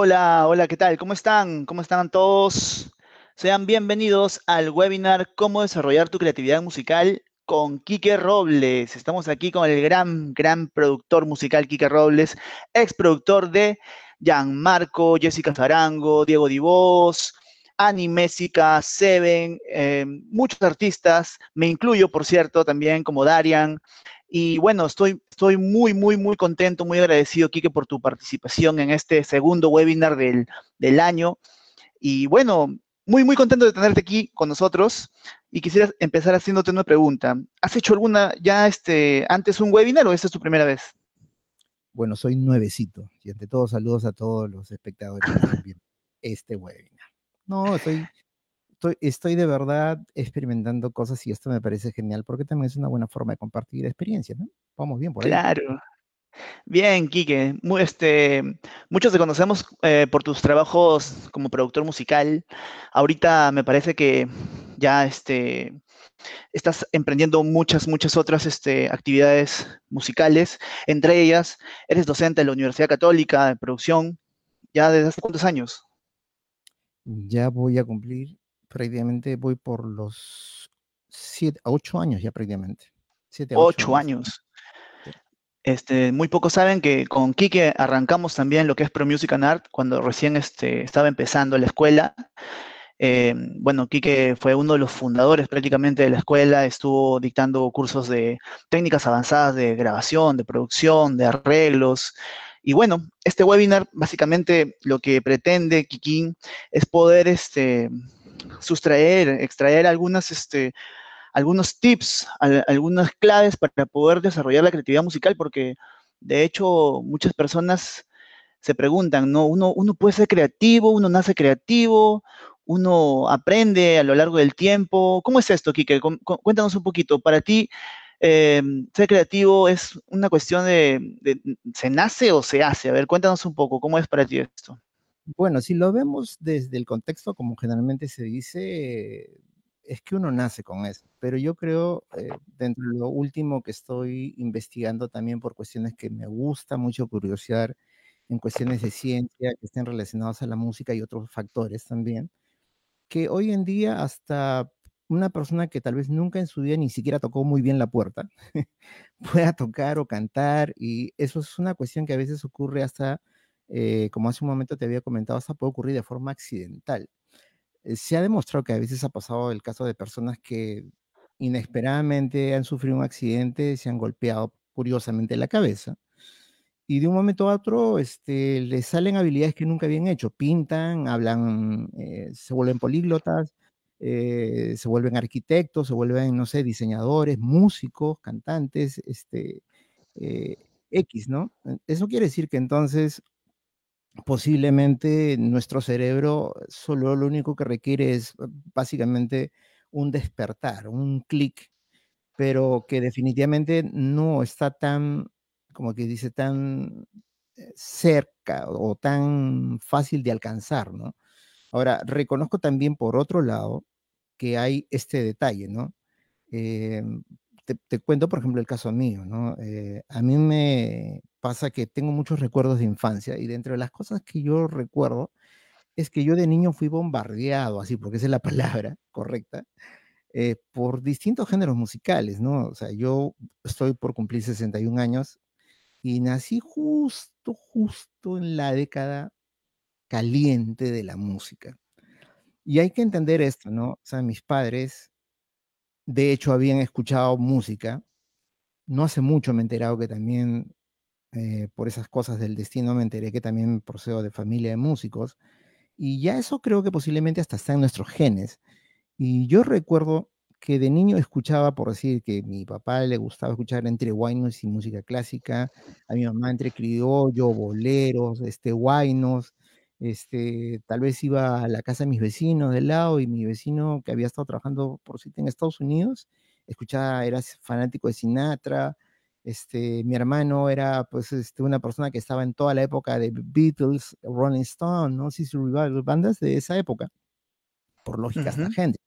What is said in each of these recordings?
Hola, hola, ¿qué tal? ¿Cómo están? ¿Cómo están todos? Sean bienvenidos al webinar Cómo desarrollar tu creatividad musical con Quique Robles. Estamos aquí con el gran, gran productor musical Quique Robles, ex productor de Gianmarco, Jessica Zarango, Diego Divos, Annie Messica, Seven, eh, muchos artistas, me incluyo, por cierto, también como Darian, y bueno, estoy, muy, muy, muy contento, muy agradecido, Kike, por tu participación en este segundo webinar del, del año. Y bueno, muy, muy contento de tenerte aquí con nosotros. Y quisiera empezar haciéndote una pregunta. ¿Has hecho alguna ya este, antes un webinar o esta es tu primera vez? Bueno, soy nuevecito. Y ante todo, saludos a todos los espectadores que este webinar. No, soy estoy, de verdad experimentando cosas y esto me parece genial porque también es una buena forma de compartir experiencias, ¿no? Vamos bien por ahí. Claro. Bien, Quique. este, muchos te conocemos eh, por tus trabajos como productor musical. Ahorita me parece que ya este, estás emprendiendo muchas, muchas otras este, actividades musicales. Entre ellas, eres docente de la Universidad Católica de Producción. ¿Ya desde hace cuántos años? Ya voy a cumplir prácticamente voy por los siete, ocho años ya prácticamente. Siete, ocho, años. Este, muy pocos saben que con Kike arrancamos también lo que es Pro Music and Art cuando recién este, estaba empezando la escuela. Eh, bueno, Kike fue uno de los fundadores prácticamente de la escuela, estuvo dictando cursos de técnicas avanzadas de grabación, de producción, de arreglos. Y bueno, este webinar básicamente lo que pretende Kikín es poder este, sustraer, extraer algunas, este, algunos tips, algunas claves para poder desarrollar la creatividad musical, porque de hecho muchas personas se preguntan, ¿no? Uno, uno puede ser creativo, uno nace creativo, uno aprende a lo largo del tiempo. ¿Cómo es esto, Kike? Cuéntanos un poquito. Para ti, eh, ser creativo es una cuestión de, de, ¿se nace o se hace? A ver, cuéntanos un poco, ¿cómo es para ti esto? Bueno, si lo vemos desde el contexto, como generalmente se dice, es que uno nace con eso. Pero yo creo, eh, dentro de lo último que estoy investigando también por cuestiones que me gusta mucho curiosear en cuestiones de ciencia que estén relacionadas a la música y otros factores también, que hoy en día hasta una persona que tal vez nunca en su vida ni siquiera tocó muy bien la puerta, pueda tocar o cantar, y eso es una cuestión que a veces ocurre hasta eh, como hace un momento te había comentado, hasta puede ocurrir de forma accidental. Eh, se ha demostrado que a veces ha pasado el caso de personas que inesperadamente han sufrido un accidente, se han golpeado curiosamente la cabeza y de un momento a otro este, les salen habilidades que nunca habían hecho. Pintan, hablan, eh, se vuelven políglotas, se vuelven arquitectos, se vuelven, no sé, diseñadores, músicos, cantantes, este, X, ¿no? Eso quiere decir que entonces posiblemente nuestro cerebro solo lo único que requiere es eh, básicamente un despertar, un clic, pero que definitivamente no está tan, como que dice, tan eh, cerca o tan fácil de alcanzar, ¿no? Ahora, reconozco también por otro lado que hay este detalle, ¿no? Em, te, cuento, por ejemplo, el caso mío, ¿no? Eh, a mí me pasa que tengo muchos recuerdos de infancia y dentro de las cosas que yo recuerdo es que yo de niño fui bombardeado, así, porque esa es la palabra correcta, eh, por distintos géneros musicales, ¿no? O sea, yo estoy por cumplir 61 años y nací justo, justo en la década caliente de la música. Y hay que entender esto, ¿no? O sea, mis padres de hecho, habían escuchado música. No hace mucho me he enterado que también, eh, por esas cosas del destino, me enteré que también procedo de familia de músicos. Y ya eso creo que posiblemente hasta está en nuestros genes. Y yo recuerdo que de niño escuchaba, por decir que mi papá le gustaba escuchar entre guainos y música clásica, a mi mamá entre criollo, boleros, este, guainos, este, tal vez iba a la casa de mis vecinos del lado y mi vecino que había estado trabajando por cierto en Estados Unidos, escuchaba, era fanático de Sinatra, este, mi hermano era pues este, una persona que estaba en toda la época de Beatles, Rolling Stone, ¿no? Sí, Revival, bandas de esa época, por lógica hasta gente,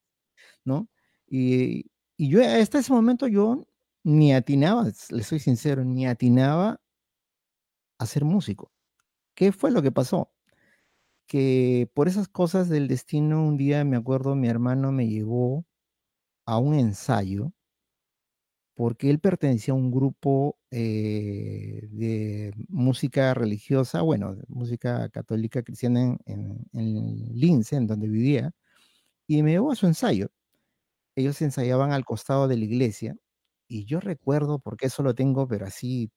¿no? Y, y yo hasta ese momento yo ni atinaba, le soy sincero, ni atinaba a ser músico. ¿Qué fue lo que pasó? Que por esas cosas del destino, un día me acuerdo, mi hermano me llevó a un ensayo porque él pertenecía a un grupo eh, de música religiosa, bueno, música católica cristiana en, en, en Lince, en donde vivía, y me llevó a su ensayo. Ellos ensayaban al costado de la iglesia, y yo recuerdo, porque eso lo tengo, pero así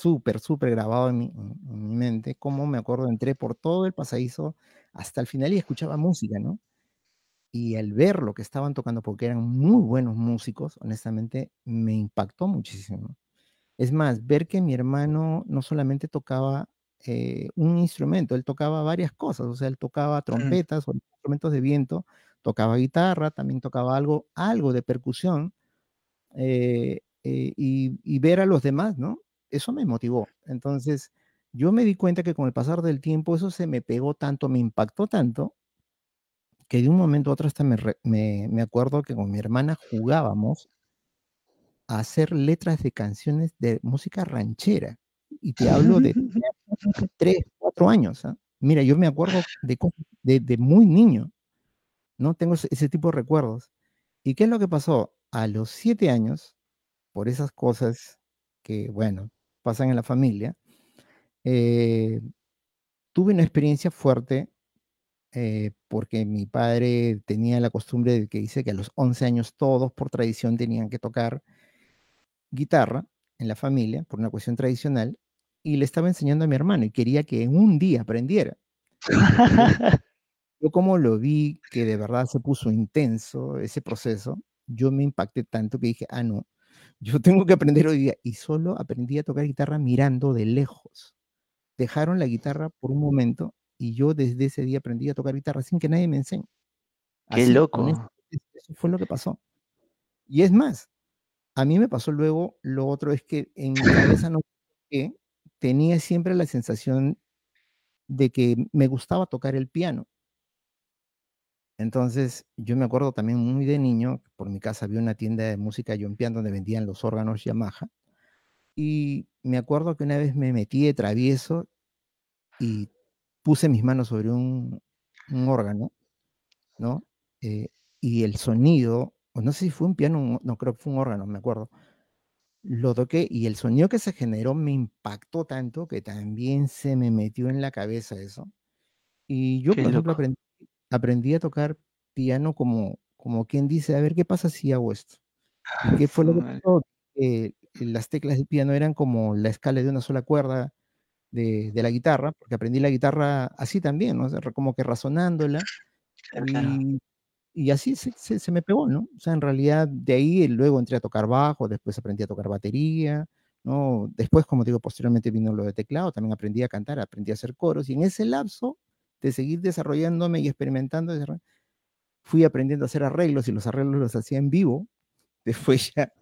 súper, súper grabado en mi, en, en mi mente, cómo me acuerdo, entré por todo el pasadizo hasta el final y escuchaba música, ¿no? Y al ver lo que estaban tocando, porque eran muy buenos músicos, honestamente, me impactó muchísimo. Es más, ver que mi hermano no solamente tocaba eh, un instrumento, él tocaba varias cosas, o sea, él tocaba Mm, trompetas o instrumentos de viento, tocaba guitarra, también tocaba algo, algo de percusión, eh, eh, y, y ver a los demás, ¿no? Eso me motivó. Entonces, yo me di cuenta que con el pasar del tiempo eso se me pegó tanto, me impactó tanto, que de un momento a otro hasta me, re- me, me acuerdo que con mi hermana jugábamos a hacer letras de canciones de música ranchera. Y te hablo de 3 4 años, ¿ah? Mira, yo me acuerdo de de, de muy niño, ¿no? Tengo ese, ese tipo de recuerdos. ¿Y qué es lo que pasó? A los 7 años, por esas cosas que, bueno, pasan en la familia, eh, tuve una experiencia fuerte eh, porque mi padre tenía la costumbre de que dice que a los 11 años todos por tradición tenían que tocar guitarra en la familia, por una cuestión tradicional, y le estaba enseñando a mi hermano y quería que en un día aprendiera. Yo, como lo vi que de verdad se puso intenso ese proceso, yo me impacté tanto que dije, ah, no, yo tengo que aprender hoy día. Y solo aprendí a tocar guitarra mirando de lejos. Dejaron la guitarra por un momento y yo desde ese día aprendí a tocar guitarra sin que nadie me enseñe. Qué Así, loco. honestamente, eso fue lo que pasó. Y es más, a mí me pasó luego, lo otro es que en mi cabeza no tenía siempre la sensación de que me gustaba tocar el piano. Entonces, yo me acuerdo también muy de niño, por mi casa había una tienda de música Yompian donde vendían los órganos Yamaha, y me acuerdo que una vez me metí de travieso y puse mis manos sobre un, un órgano, ¿no? Eh, y el sonido, o no sé si fue un piano, no creo que fue un órgano, me acuerdo. Lo toqué y el sonido que se generó me impactó tanto que también se me metió en la cabeza eso. Y yo, Qué por ejemplo, loco. aprendí, aprendí a tocar piano como, como quien dice, a ver qué pasa si hago esto. ¿Y qué fue lo que pasó? Eh, las teclas del piano eran como la escala de una sola cuerda de, de la guitarra, porque aprendí la guitarra así también, ¿no? O sea, como que razonándola Claro, claro. y, y así se, se, se me pegó, ¿no? O sea, en realidad de ahí eh, luego entré a tocar bajo, después aprendí a tocar batería, ¿no? Después, como digo, posteriormente vino lo de teclado, también aprendí a cantar, aprendí a hacer coros y en ese lapso de seguir desarrollándome y experimentando, fui aprendiendo a hacer arreglos y los arreglos los hacía en vivo. Después ya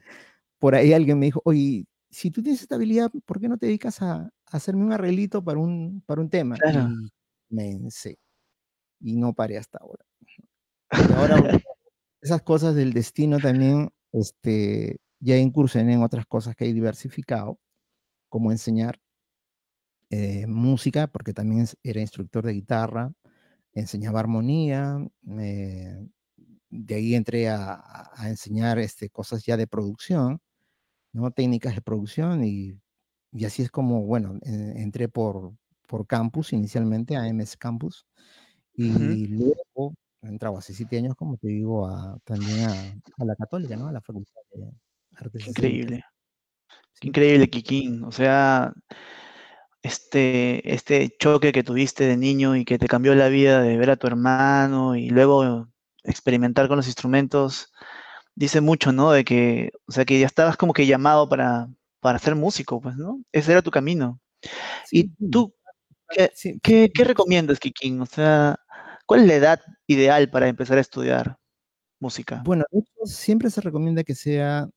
por ahí alguien me dijo, oye, si tú tienes esta habilidad, ¿por qué no te dedicas a, a hacerme un arreglito para un, para un tema? Claro. Y comencé y no paré hasta ahora. Y ahora esas cosas del destino también, este, ya incursioné en otras cosas que he diversificado, como enseñar eh, música, porque también era instructor de guitarra, enseñaba armonía, eh, de ahí entré a, a- enseñar este, cosas ya de producción, ¿no? Técnicas de producción y, y así es como, bueno, en- entré por, por campus inicialmente, a MS Campus, y luego he entrado hace siete años, como te digo, a, también a, a la Católica, ¿no? A la Facultad de Artes increíble. ¿sí? increíble, Kikín. O sea, este, este choque que tuviste de niño y que te cambió la vida de ver a tu hermano y luego experimentar con los instrumentos, dice mucho, ¿no? De que, o sea, que ya estabas como que llamado para, para ser músico, pues, ¿no? Ese era tu camino. Sí, ¿Y tú qué, sí, qué, qué recomiendas, Kikín? O sea, ¿cuál es la edad ideal para empezar a estudiar música? Bueno, siempre se recomienda que sea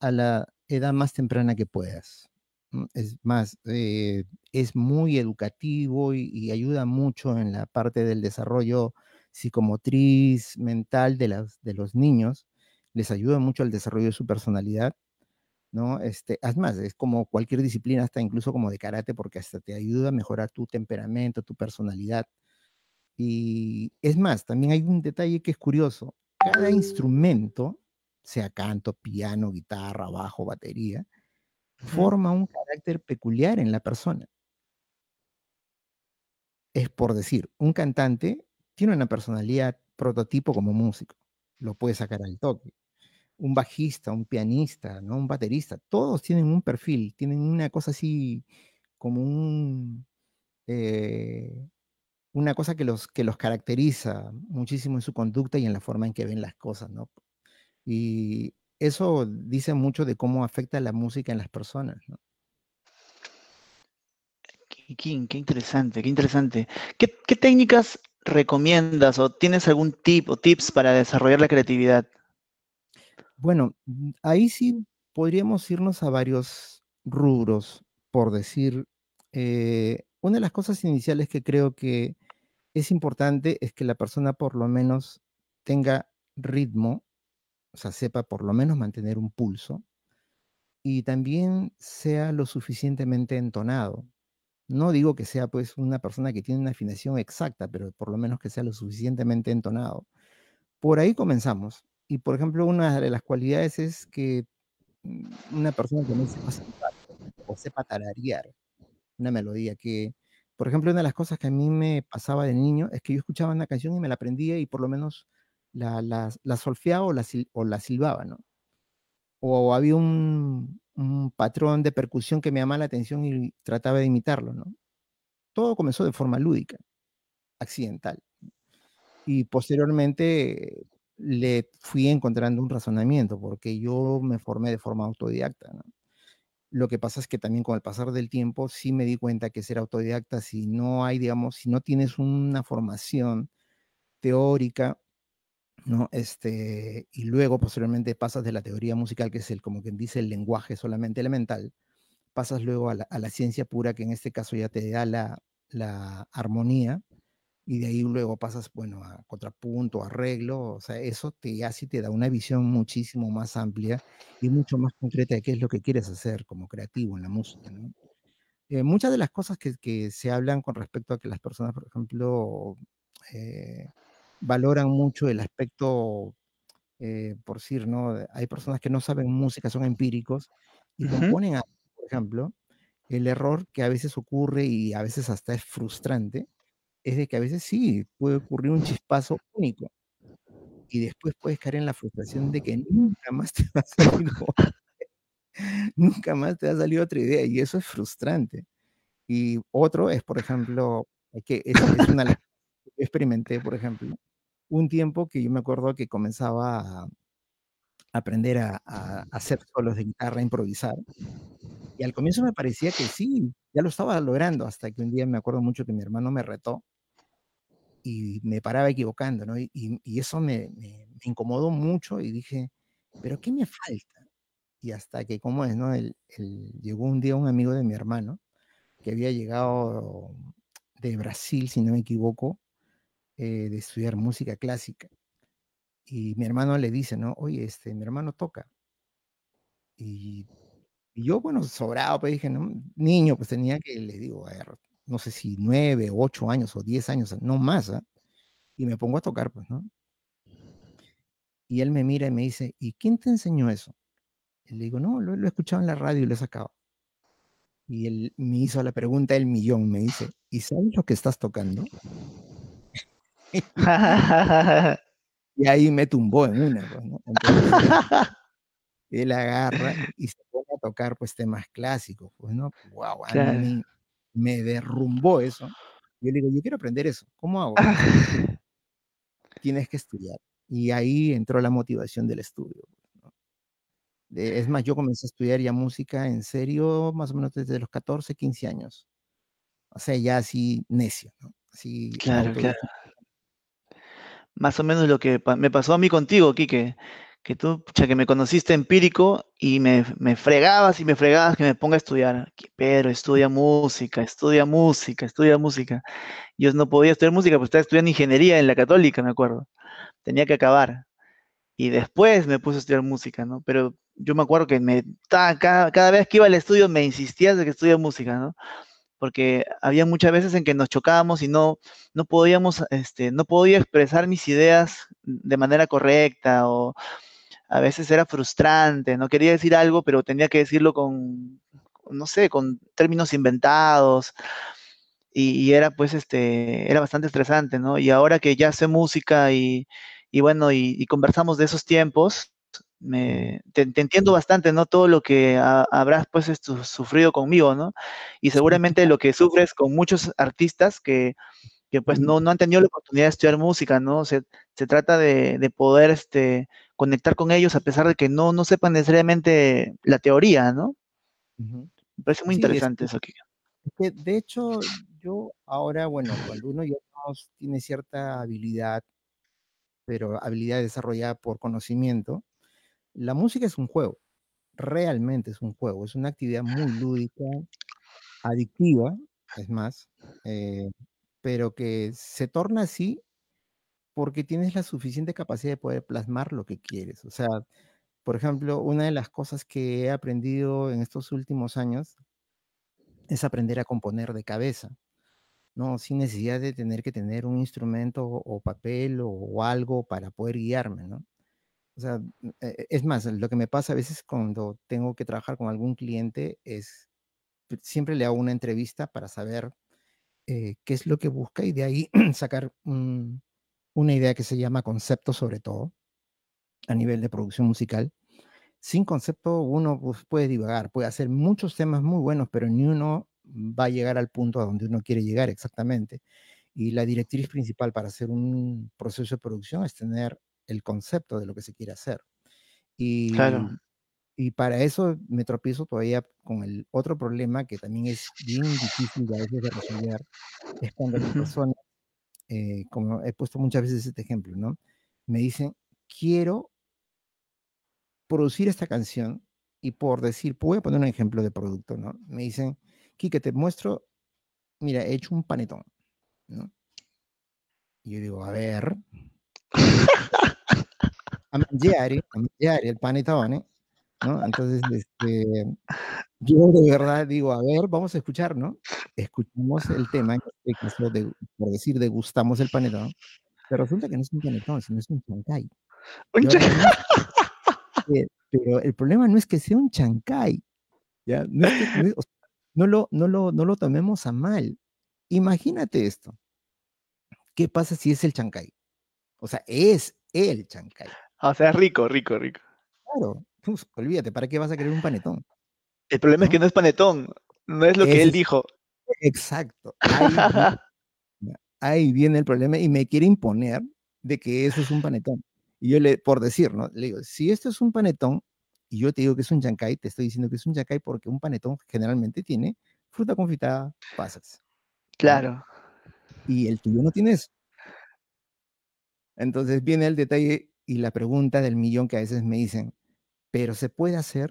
a la edad más temprana que puedas. ¿No? Es más, eh, es muy educativo y, y ayuda mucho en la parte del desarrollo psicomotriz, mental de, las, de los niños. Les ayuda mucho al desarrollo de su personalidad. ¿no? Este, además, es como cualquier disciplina, hasta incluso como de karate, porque hasta te ayuda a mejorar tu temperamento, tu personalidad. Y es más, también hay un detalle que es curioso. Cada instrumento, sea canto, piano, guitarra, bajo, batería, forma un carácter peculiar en la persona. Es por decir, un cantante tiene una personalidad prototipo como músico, lo puede sacar al toque. Un bajista, un pianista, ¿no? un baterista, todos tienen un perfil, tienen una cosa así como un, eh, una cosa que los, que los caracteriza muchísimo en su conducta y en la forma en que ven las cosas, ¿no? Y eso dice mucho de cómo afecta la música en las personas, ¿no? Qué, qué interesante, qué interesante. ¿Qué, ¿Qué, técnicas recomiendas o tienes algún tip o tips para desarrollar la creatividad? Bueno, mm, ahí sí podríamos irnos a varios rubros, por decir, eh, una de las cosas iniciales que creo que es importante es que la persona por lo menos tenga ritmo, sea, sepa por lo menos mantener un pulso y también sea lo suficientemente entonado. No digo que sea pues una persona que tiene una afinación exacta, pero por lo menos que sea lo suficientemente entonado. Por ahí comenzamos. Y por ejemplo, una de las cualidades es que mm, una persona que no sepa cantar o sepa tararear una melodía que por ejemplo, una de las cosas que a mí me pasaba de niño es que yo escuchaba una canción y me la aprendía y por lo menos la, la, solfeaba o la, o la silbaba, ¿no? O había un, un, patrón de percusión que me llamaba la atención y trataba de imitarlo, ¿no? Todo comenzó de forma lúdica, accidental. Y posteriormente le fui encontrando un razonamiento, porque yo me formé de forma autodidacta, ¿no? Lo que pasa es que también con el pasar del tiempo sí me di cuenta que ser autodidacta, si no hay, digamos, si no tienes una formación teórica, ¿no? Este, y luego posteriormente pasas de la teoría musical, que es el, como quien dice, el lenguaje solamente elemental, pasas luego a la, ciencia pura, que en este caso ya te da la, la armonía, y de ahí luego pasas, bueno, a contrapunto, arreglo, o sea, eso te hace te da una visión muchísimo más amplia y mucho más concreta de qué es lo que quieres hacer como creativo en la música. Eh, muchas de las cosas que, que, se hablan con respecto a que las personas, por ejemplo, eh, valoran mucho el aspecto, eh, por decir, ¿no? Hay personas que no saben música, son empíricos y uh -huh. componen, a, por ejemplo, el error que a veces ocurre y a veces hasta es frustrante, es de que a veces sí, puede ocurrir un chispazo único. Y después puedes caer en la frustración de que nunca más te va a salir nunca más te va a salir otra idea, y eso es frustrante. Y otro es, por ejemplo, que es, es una experimenté, por ejemplo, un tiempo que yo me acuerdo que comenzaba a aprender a, hacer solos de guitarra, a improvisar. Y al comienzo me parecía que sí, ya lo estaba logrando, hasta que un día me acuerdo mucho que mi hermano me retó y me paraba equivocando, ¿no? Y, eso me, incomodó mucho y dije, ¿pero qué me falta? Y hasta que, ¿cómo es, no? El, llegó un día un amigo de mi hermano que había llegado de Brasil, si no me equivoco, eh, de estudiar música clásica. Y mi hermano le dice, ¿no? Oye, este, mi hermano toca. Y, y yo, bueno, sobrado, pues dije, ¿no? Niño, pues tenía que, le digo, a ver, no sé si nueve, ocho años o diez años, no más, ¿eh? y me pongo a tocar, pues, ¿no? Y él me mira y me dice, ¿y quién te enseñó eso? Le digo, no, lo, lo he escuchado en la radio y lo he sacado. Y él me hizo la pregunta del millón, me dice, ¿y sabes lo que estás tocando? y ahí me tumbó en una, pues, ¿no? Entonces, él agarra y se pone a tocar pues temas clásicos, pues, ¿no? Wow, claro. mí me derrumbó eso. Yo le digo, yo quiero aprender eso. ¿Cómo hago? Tienes que estudiar. Y ahí entró la motivación del estudio. ¿no? Es más, yo comencé a estudiar ya música en serio más o menos desde los 14, 15 años. O sea, ya así necio, ¿no? Así claro, claro. Más o menos lo que me pasó a mí contigo, Quique que tú, pucha, que me conociste empírico y me, me, fregabas y me fregabas que me ponga a estudiar. Pero estudia música, estudia música, estudia música. Yo no podía estudiar música, pues estaba estudiando ingeniería en la católica, me acuerdo. Tenía que acabar. Y después me puse a estudiar música, ¿no? Pero yo me acuerdo que me, cada, cada vez que iba al estudio me insistías de que estudie música, ¿no? Porque había muchas veces en que nos chocábamos y no, no podíamos, este, no podía expresar mis ideas de manera correcta o a veces era frustrante, no quería decir algo, pero tenía que decirlo con, no sé, con términos inventados y, era pues este, era bastante estresante, ¿no? Y ahora que ya sé música y, y bueno, y, conversamos de esos tiempos, me, te, entiendo bastante, ¿no? Todo lo que habrás pues esto, sufrido conmigo, ¿no? Y seguramente lo que sufres con muchos artistas que, que pues no, no han tenido la oportunidad de estudiar música, ¿no? Se, se trata de, de, poder este, conectar con ellos a pesar de que no, no sepan necesariamente la teoría, ¿no? Me parece muy interesante eso aquí. de hecho, yo ahora, bueno, cuando uno ya tiene cierta habilidad, pero habilidad desarrollada por conocimiento, la música es un juego, realmente es un juego, es una actividad muy lúdica, adictiva, es más, eh, pero que se torna así porque tienes la suficiente capacidad de poder plasmar lo que quieres. O sea, por ejemplo, una de las cosas que he aprendido en estos últimos años es aprender a componer de cabeza, ¿no? Sin necesidad de tener que tener un instrumento o papel o, algo para poder guiarme, ¿no? O sea, e, es más, lo que me pasa a veces cuando tengo que trabajar con algún cliente es, siempre le hago una entrevista para saber eh, qué es lo que busca y de ahí sacar una idea que se llama concepto sobre todo, a nivel de producción musical sin concepto uno pues, puede divagar, puede hacer muchos temas muy buenos, pero ni uno va a llegar al punto a donde uno quiere llegar exactamente. Y la directriz principal para hacer un proceso de producción es tener el concepto de lo que se quiere hacer. Y, claro. y para eso me tropiezo todavía con el otro problema que también es bien difícil a veces de resolver, es cuando las personas, eh, como he puesto muchas veces este ejemplo, ¿no? Me dicen, quiero producir esta canción y por decir, voy a poner un ejemplo de producto, ¿no? Me dicen, Kike, te muestro, mira, he hecho un panetón, ¿no? Y yo digo, a ver. a mangiare, a mangiare el panetone, ¿no? Entonces, este, yo de verdad digo, a ver, vamos a escuchar, ¿no? Escuchamos el tema, este de, por decir, degustamos el panetón, pero resulta que no es un panetón, sino es un chancay. Un chancay. pero el problema no es que sea un chancay, ¿ya? No, lo, no, lo, no lo tomemos a mal. Imagínate esto. ¿Qué pasa si es el chancay? O sea, es el chancay. O sea, rico, rico, rico. Claro, olvídate, ¿para qué vas a querer un panetón? El problema es que no es panetón, no es lo que él dijo. Exacto. ahí viene el problema y me quiere imponer de que eso es un panetón. Y yo le, por decir, ¿no? Le digo, si esto es un panetón y yo te digo que es un chancay, te estoy diciendo que es un chancay porque un panetón generalmente tiene fruta confitada, pasas. Claro. Y el tuyo no tiene eso. Entonces viene el detalle y la pregunta del millón que a veces me dicen, ¿pero se puede hacer?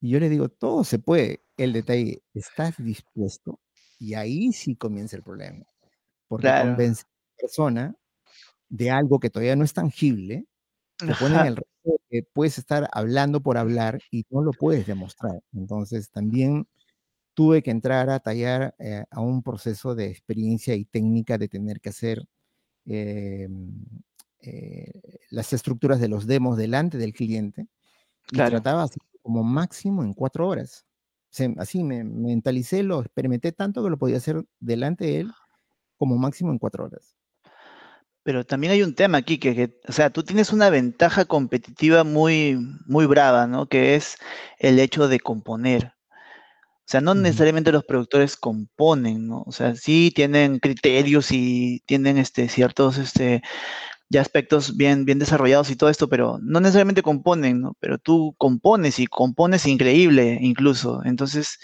Y yo le digo, todo se puede. El detalle, ¿estás dispuesto? Y ahí sí comienza el problema. Porque convence a la persona de algo que todavía no es tangible, te ponen el reto que puedes estar hablando por hablar y no lo puedes demostrar. Entonces también tuve que entrar a tallar eh, a un proceso de experiencia y técnica de tener que hacer em, eh, las estructuras de los demos delante del cliente y trataba así como máximo en cuatro horas. así me mentalicé, lo experimenté tanto que lo podía hacer delante de él como máximo en cuatro horas. Pero también hay un tema aquí que, o sea, tú tienes una ventaja competitiva muy, muy brava, ¿no? Que es el hecho de componer. O sea, no necesariamente los productores componen, ¿no? O sea, sí tienen criterios y tienen este, ciertos este, ya aspectos bien, bien desarrollados y todo esto, pero no necesariamente componen, ¿no? Pero tú compones y compones increíble incluso. Entonces,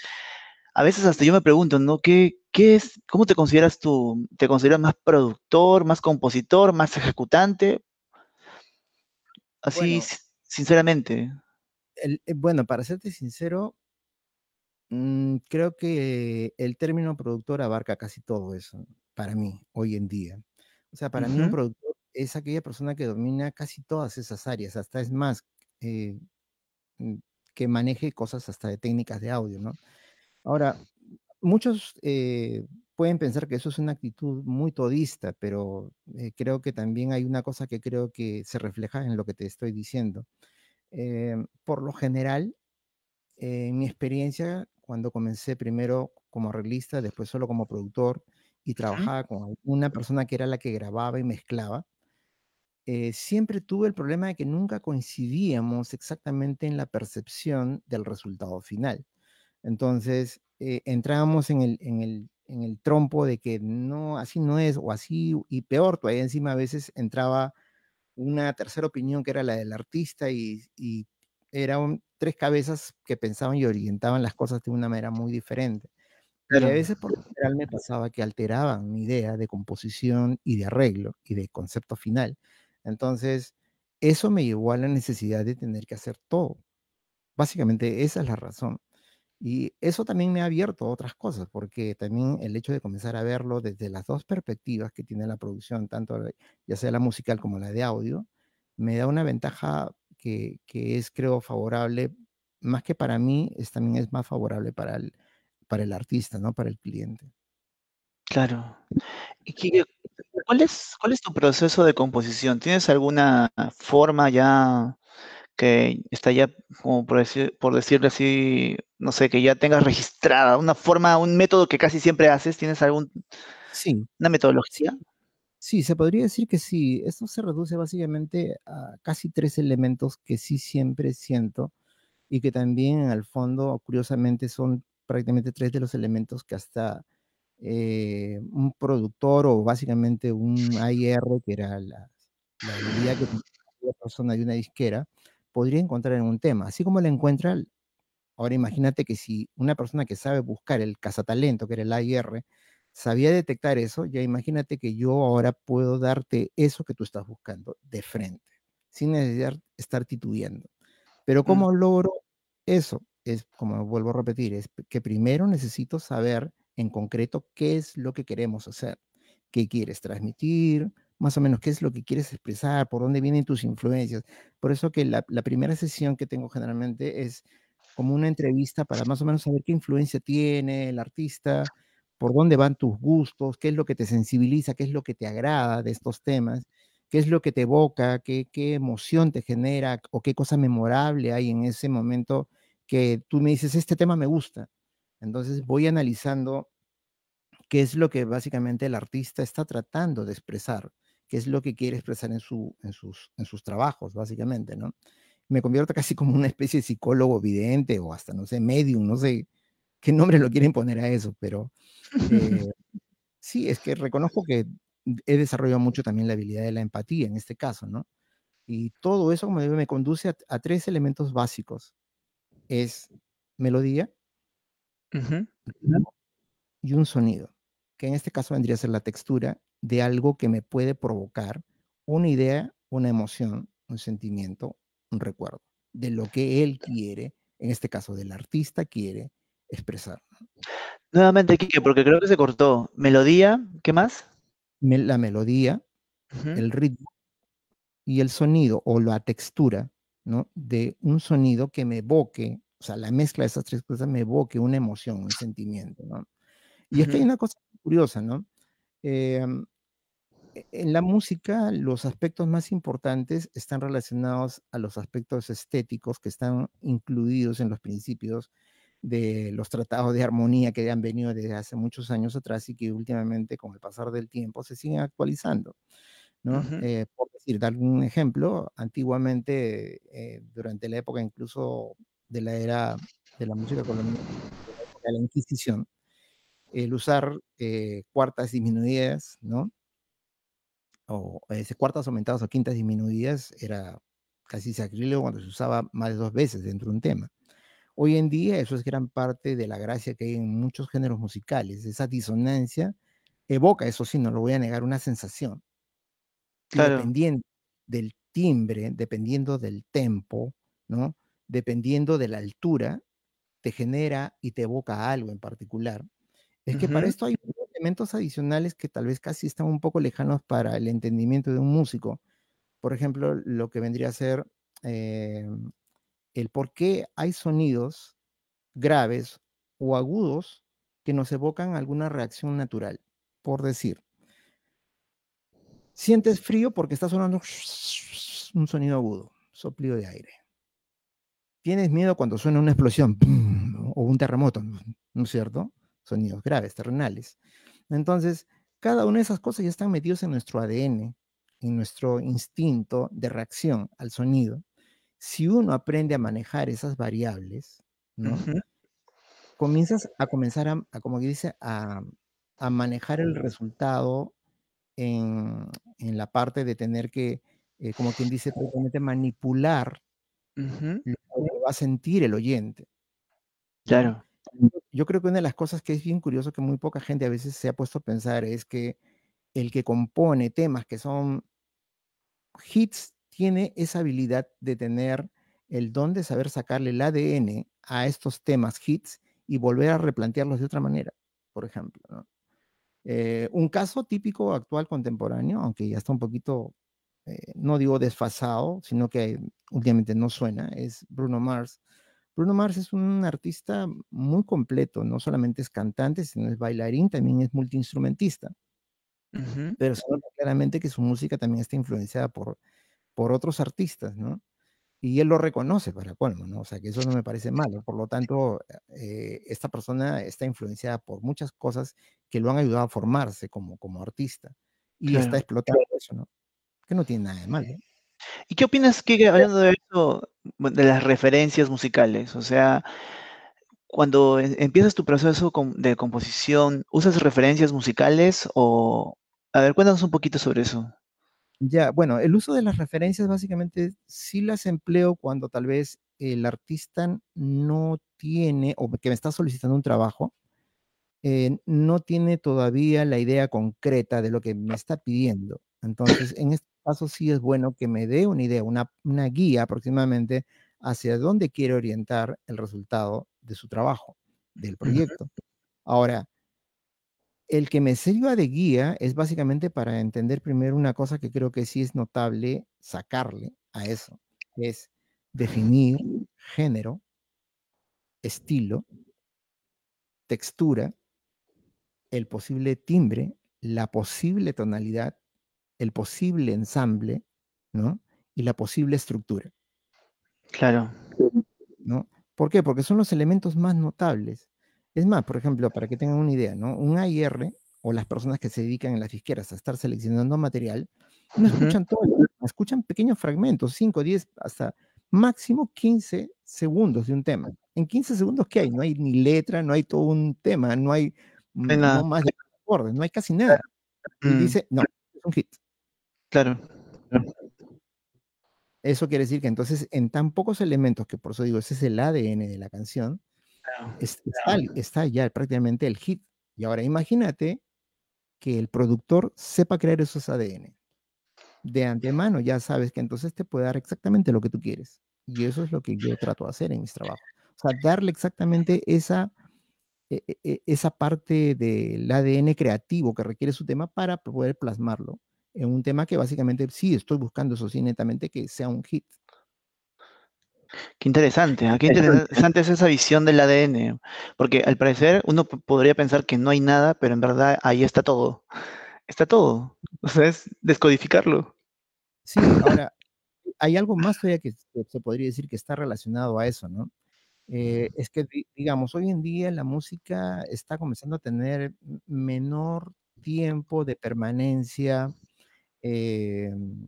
a veces hasta yo me pregunto, ¿no? ¿Qué, qué es, cómo te consideras tú? ¿Te consideras más productor, más compositor, más ejecutante? Así, sinceramente. Eh, bueno, para serte sincero, mm, creo que el término productor abarca casi todo eso, para mí, hoy en día. O sea, para mí un productor es aquella persona que domina casi todas esas áreas, hasta es más, eh, mm, que maneje cosas hasta de técnicas de audio, ¿no? Ahora, muchos, eh, pueden pensar que eso es una actitud muy todista, pero, eh, creo que también hay una cosa que creo que se refleja en lo que te estoy diciendo. Em, por lo general, en mi experiencia, cuando comencé primero como arreglista, después solo como productor, y trabajaba con una persona que era la que grababa y mezclaba, eh, siempre tuve el problema de que nunca coincidíamos exactamente en la percepción del resultado final. Entonces, eh, entrábamos en el en el en el trompo de que no, así no es, o así, y peor todavía encima a veces entraba una tercera opinión que era la del artista y y eran 3 cabezas que pensaban y orientaban las cosas de una manera muy diferente. Y a veces, por lo general, me pasaba que alteraban mi idea de composición y de arreglo y de concepto final. Entonces, eso me llevó a la necesidad de tener que hacer todo. Básicamente, esa es la razón. Y eso también me ha abierto a otras cosas, porque también el hecho de comenzar a verlo desde las 2 perspectivas que tiene la producción, tanto ya sea la musical como la de audio, me da una ventaja que que es, creo, favorable, más que para mí, es también es más favorable para el para el artista, ¿no? Para el cliente. claro. Y Quique, ¿cuál es cuál es tu proceso de composición? ¿Tienes alguna forma ya que está ya, como por decir por decirlo así, no sé, que ya tengas registrada, una forma, un método que casi siempre haces? ¿Tienes algún Sí, una metodología? sí, se podría decir que sí. Esto se reduce básicamente a casi 3 elementos que sí siempre siento y que también al fondo, curiosamente, son prácticamente 3 de los elementos que hasta, eh, un productor o básicamente un A&R, que era la la habilidad que tenía persona de una disquera, podría encontrar en un tema. Así como la encuentra Ahora imagínate que si una persona que sabe buscar el cazatalento, que era el A&R, sabía detectar eso, ya imagínate que yo ahora puedo darte eso que tú estás buscando de frente, sin necesidad de estar titubeando. Pero Mm, ¿cómo logro eso? Es, como vuelvo a repetir, es que primero necesito saber en concreto qué es lo que queremos hacer, qué quieres transmitir, más o menos qué es lo que quieres expresar, por dónde vienen tus influencias. Por eso que la, la primera sesión que tengo generalmente es como una entrevista para más o menos saber qué influencia tiene el artista, por dónde van tus gustos, qué es lo que te sensibiliza, qué es lo que te agrada de estos temas, qué es lo que te evoca, qué, qué emoción te genera o qué cosa memorable hay en ese momento que tú me dices, este tema me gusta. Entonces voy analizando qué es lo que básicamente el artista está tratando de expresar, qué es lo que quiere expresar en, su, en, sus, en sus trabajos, básicamente, ¿no? Me convierto casi como una especie de psicólogo vidente o hasta, no sé, medium, no sé qué nombre lo quieren poner a eso, pero eh, sí, es que reconozco que he desarrollado mucho también la habilidad de la empatía en este caso, ¿no? Y todo eso me, me conduce a, a tres elementos básicos. Es melodía, y un sonido, que en este caso vendría a ser la textura de algo que me puede provocar una idea, una emoción, un sentimiento, un recuerdo, de lo que él quiere, en este caso del artista quiere expresar. Nuevamente, Quique, porque creo que se cortó. Melodía, ¿qué más? La melodía, el ritmo y el sonido o la textura, ¿no? De un sonido que me evoque, o sea, la mezcla de esas tres cosas me evoque una emoción, un sentimiento, ¿no? Y es que hay una cosa curiosa, ¿no? Em, E en la música, los aspectos más importantes están relacionados a los aspectos estéticos que están incluidos en los principios de los tratados de armonía que han venido desde hace muchos años atrás y que últimamente, con el pasar del tiempo, se siguen actualizando, ¿no? ujú, Eh, por decir, dar un ejemplo, antiguamente, eh, durante la época incluso de la era de la música colonial, de la Inquisición, el usar, eh, cuartas disminuidas, ¿no? o ese, cuartas aumentadas o quintas disminuidas era casi sacrílego cuando se usaba más de dos veces dentro de un tema. Hoy en día eso es gran parte de la gracia que hay en muchos géneros musicales. Esa disonancia evoca, eso sí, no lo voy a negar, una sensación. Claro. dependiendo del timbre, dependiendo del tempo, ¿no? Dependiendo de la altura, te genera y te evoca algo en particular. Es que para esto hay elementos adicionales que tal vez casi están un poco lejanos para el entendimiento de un músico. Por ejemplo, lo que vendría a ser, em, el por qué hay sonidos graves o agudos que nos evocan alguna reacción natural. Por decir, sientes frío porque está sonando un sonido agudo, soplido de aire. Tienes miedo cuando suena una explosión o un terremoto, ¿no es cierto? Sonidos graves, terrenales. Entonces, cada una de esas cosas ya están metidos en nuestro ADN, en nuestro instinto de reacción al sonido. Si uno aprende a manejar esas variables, ¿no? Comienzas a comenzar a, como que dice, a, manejar el resultado en, la parte de tener que, eh, como quien dice, manipular que va a sentir el oyente. Claro. Yo creo que una de las cosas que es bien curioso que muy poca gente a veces se ha puesto a pensar es que el que compone temas que son hits tiene esa habilidad de tener el don de saber sacarle el ADN a estos temas hits y volver a replantearlos de otra manera, por ejemplo. Eh, un caso típico actual contemporáneo, aunque ya está un poquito, eh, no digo desfasado, sino que últimamente no suena, es Bruno Mars. Bruno Mars es un artista muy completo, no solamente es cantante, sino es bailarín, también es multiinstrumentista. Pero se claramente que su música también está influenciada por, por otros artistas, ¿no? Y él lo reconoce para colmo, ¿no? O sea, que eso no me parece malo. Por lo tanto, eh, esta persona está influenciada por muchas cosas que lo han ayudado a formarse como, como artista. Y está explotando eso, ¿no? Que no tiene nada de malo. ¿Y qué opinas, que hablando de eso, de las referencias musicales? O sea, cuando e, empiezas tu proceso de composición, ¿usas referencias musicales o... A ver, cuéntanos un poquito sobre eso. Ya, bueno, el uso de las referencias básicamente sí las empleo cuando tal vez el artista no tiene, o que me está solicitando un trabajo, eh, no tiene todavía la idea concreta de lo que me está pidiendo. Entonces, en este caso sí es bueno que me dé una idea, una, una guía aproximadamente hacia dónde quiere orientar el resultado de su trabajo, del proyecto. Ahora, el que me sirva de guía es básicamente para entender primero una cosa que creo que sí es notable sacarle a eso, es definir género, estilo, textura, el posible timbre, la posible tonalidad, el posible ensamble, ¿no? Y la posible estructura. Claro. ¿No? ¿Por qué? Porque son los elementos más notables. Es más, por ejemplo, para que tengan una idea, ¿no? Un AIR o las personas que se dedican en las fisqueras a estar seleccionando material, no escuchan todo, escuchan pequeños fragmentos, 5, 10, hasta máximo 15 segundos de un tema. En 15 segundos, ¿qué hay? No hay ni letra, no hay todo un tema, no hay no más de acordes, no hay casi nada. Y mm. dice, no, es un hit. Claro. Eso quiere decir que entonces en tan pocos elementos, que por eso digo, ese es el ADN de la canción, está, ya prácticamente el hit. Y ahora imagínate que el productor sepa crear esos ADN. De antemano ya sabes que entonces te puede dar exactamente lo que tú quieres. Y eso es lo que yo trato de hacer en mis trabajos. O sea, darle exactamente esa, e, e, e, esa parte del ADN creativo que requiere su tema para poder plasmarlo en un tema que básicamente sí estoy buscando eso sí netamente que sea un hit. Qué interesante, ¿ah? qué interesante es esa visión del ADN, porque al parecer uno podría pensar que no hay nada, pero en verdad ahí está todo. Está todo. O sea, es descodificarlo. Sí, ahora, hay algo más todavía que se podría decir que está relacionado a eso, ¿no? Eh, es que, digamos, hoy en día la música está comenzando a tener menor tiempo de permanencia, em,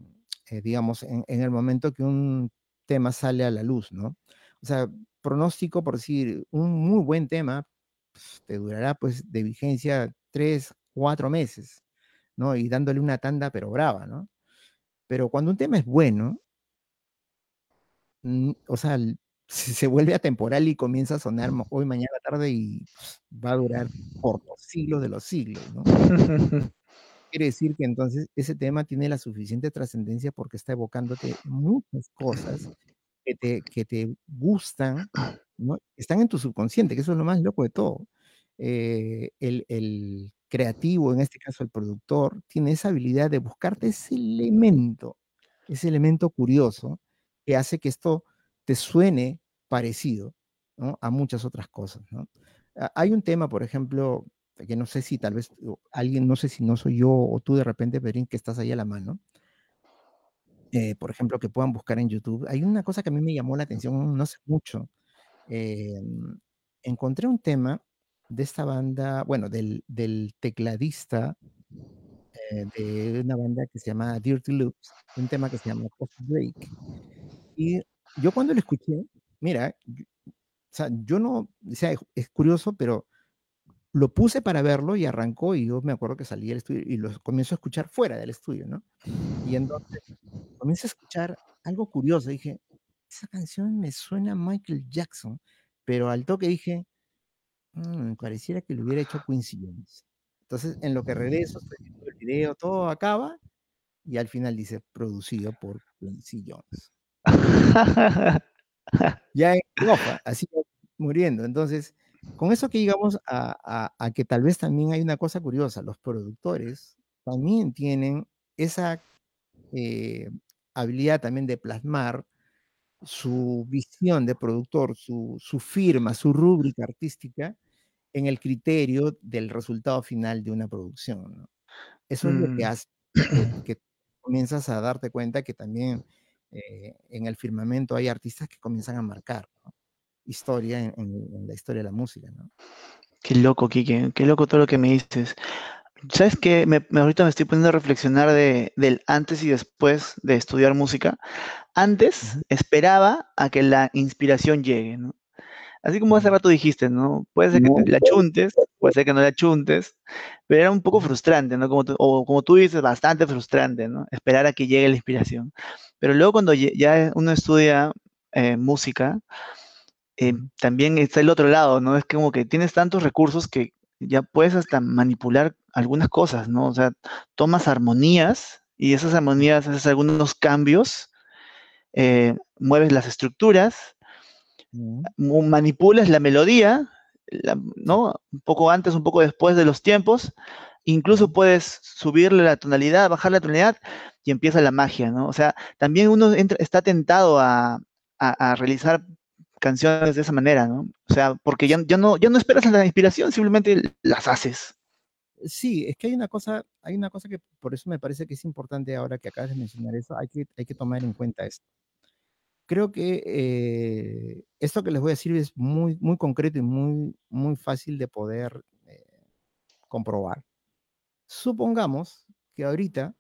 eh, digamos, en, el momento que un tema sale a la luz, ¿no? O sea, pronóstico, por decir, un muy buen tema pues, te durará pues de vigencia tres, cuatro meses, ¿no? Y dándole una tanda pero brava, ¿no? Pero cuando un tema es bueno, o sea, se vuelve atemporal y comienza a sonar hoy, mañana, tarde y pues, va a durar por los siglos de los siglos, ¿no? Quiere decir que entonces ese tema tiene la suficiente trascendencia porque está evocándote muchas cosas que te, que te gustan, ¿no? Están en tu subconsciente, que eso es lo más loco de todo. Eh, el, el creativo, en este caso el productor, tiene esa habilidad de buscarte ese elemento, ese elemento curioso que hace que esto te suene parecido a muchas otras cosas. Hay un tema, por ejemplo, que no sé si tal vez alguien, no sé si no soy yo o tú de repente, Perín, que estás ahí a la mano, eh, por ejemplo, que puedan buscar en YouTube. Hay una cosa que a mí me llamó la atención no hace mucho. Em, encontré un tema de esta banda, bueno, del, tecladista eh, de una banda que se llama Dirty Loops, un tema que se llama Post Break. Y yo cuando lo escuché, mira, o sea, yo no, o sea, es curioso, pero lo puse para verlo y arrancó y yo me acuerdo que salí del estudio y lo comienzo a escuchar fuera del estudio, ¿no? Y entonces comienzo a escuchar algo curioso. Dije, esa canción me suena a Michael Jackson, pero al toque dije, mm, pareciera que lo hubiera hecho Quincy Jones. Entonces, en lo que regreso, estoy viendo el video, todo acaba y al final dice, producido por Quincy Jones. ya en así muriendo. Entonces, con eso que llegamos a, que tal vez también hay una cosa curiosa, los productores también tienen esa eh, habilidad también de plasmar su visión de productor, su, firma, su rúbrica artística en el criterio del resultado final de una producción. Eso es lo que mm. hace que, comienzas a darte cuenta que también eh, en el firmamento hay artistas que comienzan a marcar historia en, la historia de la música, ¿no? Qué loco, Kike, qué loco todo lo que me dices. ¿Sabes qué? Me, ahorita me estoy poniendo a reflexionar de, del antes y después de estudiar música. Antes esperaba a que la inspiración llegue, ¿no? Así como hace rato dijiste, ¿no? Puede ser que la chuntes, puede ser que no la chuntes, pero era un poco frustrante, ¿no? Como o como tú dices, bastante frustrante, ¿no? Esperar a que llegue la inspiración. Pero luego cuando ya uno estudia eh, música, eh, también está el otro lado, ¿no? Es como que tienes tantos recursos que ya puedes hasta manipular algunas cosas, ¿no? O sea, tomas armonías y esas armonías haces algunos cambios, eh, mueves las estructuras, manipulas la melodía, ¿no? Un poco antes, un poco después de los tiempos, incluso puedes subirle la tonalidad, bajar la tonalidad y empieza la magia, ¿no? O sea, también uno está tentado a, a realizar canciones de esa manera, ¿no? O sea, porque ya, ya, no, ya no esperas la inspiración, simplemente las haces. Sí, es que hay una cosa, hay una cosa que por eso me parece que es importante ahora que acabas de mencionar eso, hay que, hay que tomar en cuenta esto. Creo que eh, esto que les voy a decir es muy, muy concreto y muy, muy fácil de poder eh, comprobar. Supongamos que ahorita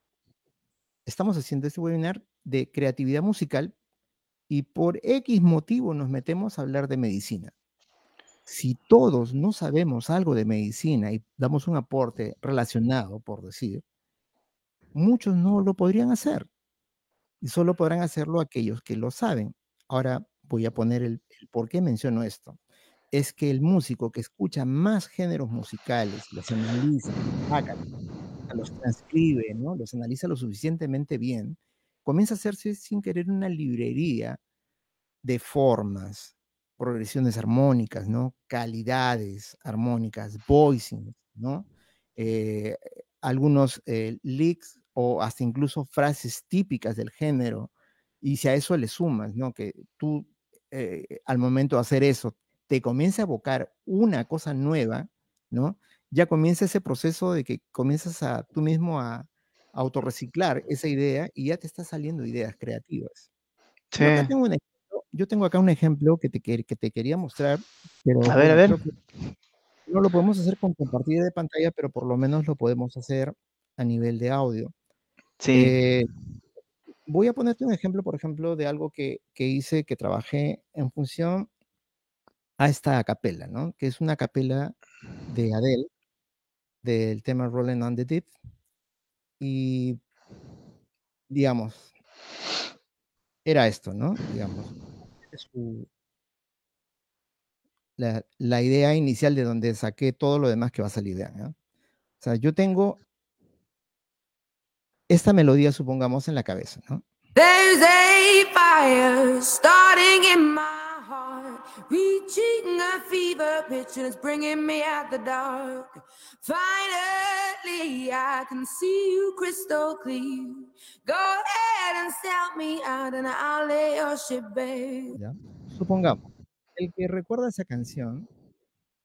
estamos haciendo este webinar de creatividad musical y por X motivo nos metemos a hablar de medicina. Si todos no sabemos algo de medicina y damos un aporte relacionado, por decir, muchos no lo podrían hacer. Y solo podrán hacerlo aquellos que lo saben. Ahora voy a poner el, por qué menciono esto. Es que el músico que escucha más géneros musicales, los analiza, los transcribe, ¿no? los analiza lo suficientemente bien, comienza a hacerse sin querer una librería de formas, progresiones armónicas, ¿no? Calidades armónicas, voicing, ¿no? Eh, algunos eh, licks o hasta incluso frases típicas del género. Y si a eso le sumas, ¿no? Que tú eh, al momento de hacer eso te comienza a evocar una cosa nueva, ¿no? Ya comienza ese proceso de que comienzas a tú mismo a, autorreciclar esa idea y ya te está saliendo ideas creativas. Yo, tengo acá un ejemplo que te, que te quería mostrar, pero a ver, a ver. no lo podemos hacer con compartir de pantalla, pero por lo menos lo podemos hacer a nivel de audio. Sí. Eh, voy a ponerte un ejemplo, por ejemplo, de algo que, que hice, que trabajé en función a esta capela, ¿no? Que es una capela de Adele, del tema Rolling on the Deep, y, digamos, era esto, ¿no? Digamos, la, la, idea inicial de donde saqué todo lo demás que va a salir. ¿no? O sea, yo tengo esta melodía, supongamos, en la cabeza, ¿no? There's a fire starting in my reaching a fever pitch, and it's bringing me out the dark. Finally, I can see you crystal clear. Go ahead and ¿Ya? Supongamos, el que recuerda esa canción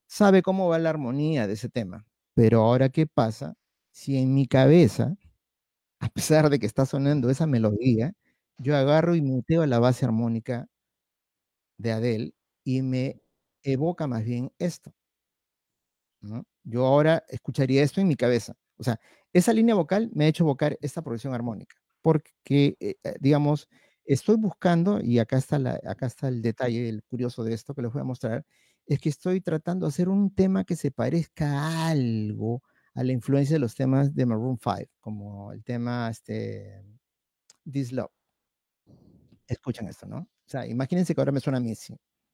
sabe cómo va la armonía de ese tema, pero ahora, ¿qué pasa si en mi cabeza, a pesar de que está sonando esa melodía, yo agarro y muteo la base armónica de Adele y me evoca más bien esto? Yo ahora escucharía esto en mi cabeza. O sea, esa línea vocal me ha hecho evocar esta progresión armónica, porque, eh, eh, digamos, estoy buscando, y acá está, la, acá está el detalle, el curioso de esto que les voy a mostrar, es que estoy tratando de hacer un tema que se parezca a algo a la influencia de los temas de Maroon 5, como el tema este, This Love. Escuchen esto, ¿no? O sea, imagínense que ahora me suena a mí así.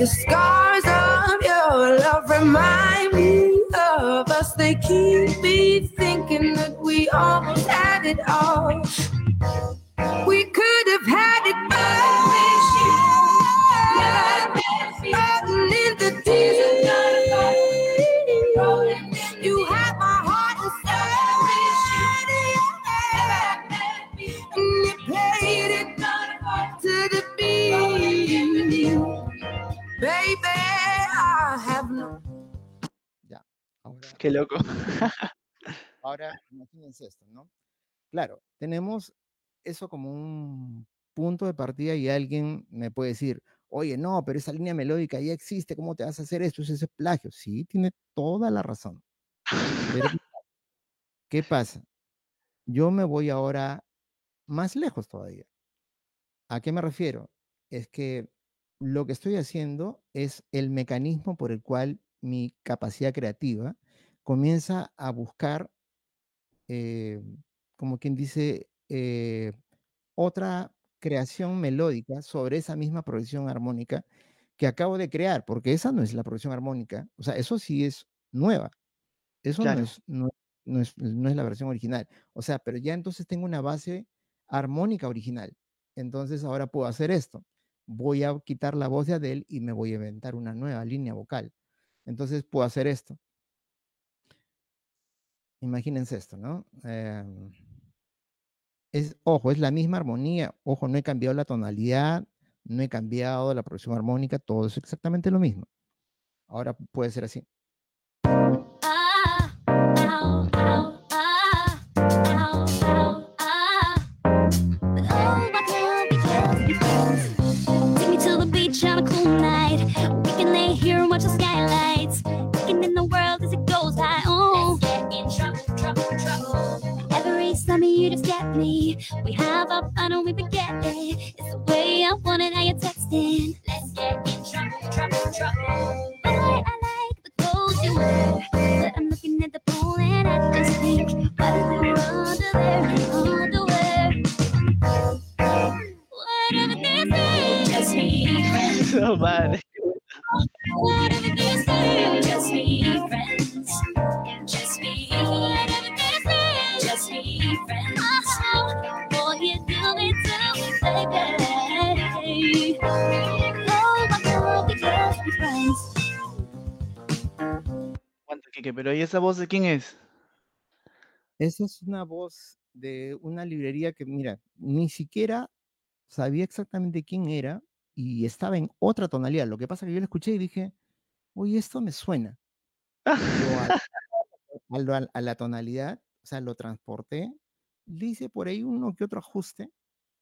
The scars of your love remind me of us. They keep me thinking that we almost had it all. We could have had it, but Baby, I have no. Ya, ahora. Qué loco. Ahora, imagínense esto, ¿no? Claro, tenemos eso como un punto de partida y alguien me puede decir, oye, no, pero esa línea melódica ya existe, ¿cómo te vas a hacer esto? Es ese plagio. Sí, tiene toda la razón. Pero, ¿qué pasa? Yo me voy ahora más lejos todavía. ¿A qué me refiero? Es que lo que estoy haciendo es el mecanismo por el cual mi capacidad creativa comienza a buscar, eh, como quien dice, eh, otra creación melódica sobre esa misma progresión armónica que acabo de crear, porque esa no es la progresión armónica, o sea, eso sí es nueva, eso no, es, no, es, no es la versión original, o sea, pero ya entonces tengo una base armónica original, entonces ahora puedo hacer esto, voy a quitar la voz de Adele y me voy a inventar una nueva línea vocal, entonces puedo hacer esto. Imagínense esto, ¿no? Eh, es, ojo, es la misma armonía. Ojo, no he cambiado la tonalidad, no he cambiado la progresión armónica, todo es exactamente lo mismo. Ahora puede ser así. Me. We have our fun and we forget it. It's the way I want it, how you're texting. Let's get in trouble, trouble, trouble. The I like the clothes you wear. Pero ¿y esa voz de quién es? Esa es una voz de una librería que, mira, ni siquiera sabía exactamente quién era y estaba en otra tonalidad. Lo que pasa es que yo la escuché y dije, oye, esto me suena. a, la tonalidad, o sea, lo transporté, le hice por ahí uno que otro ajuste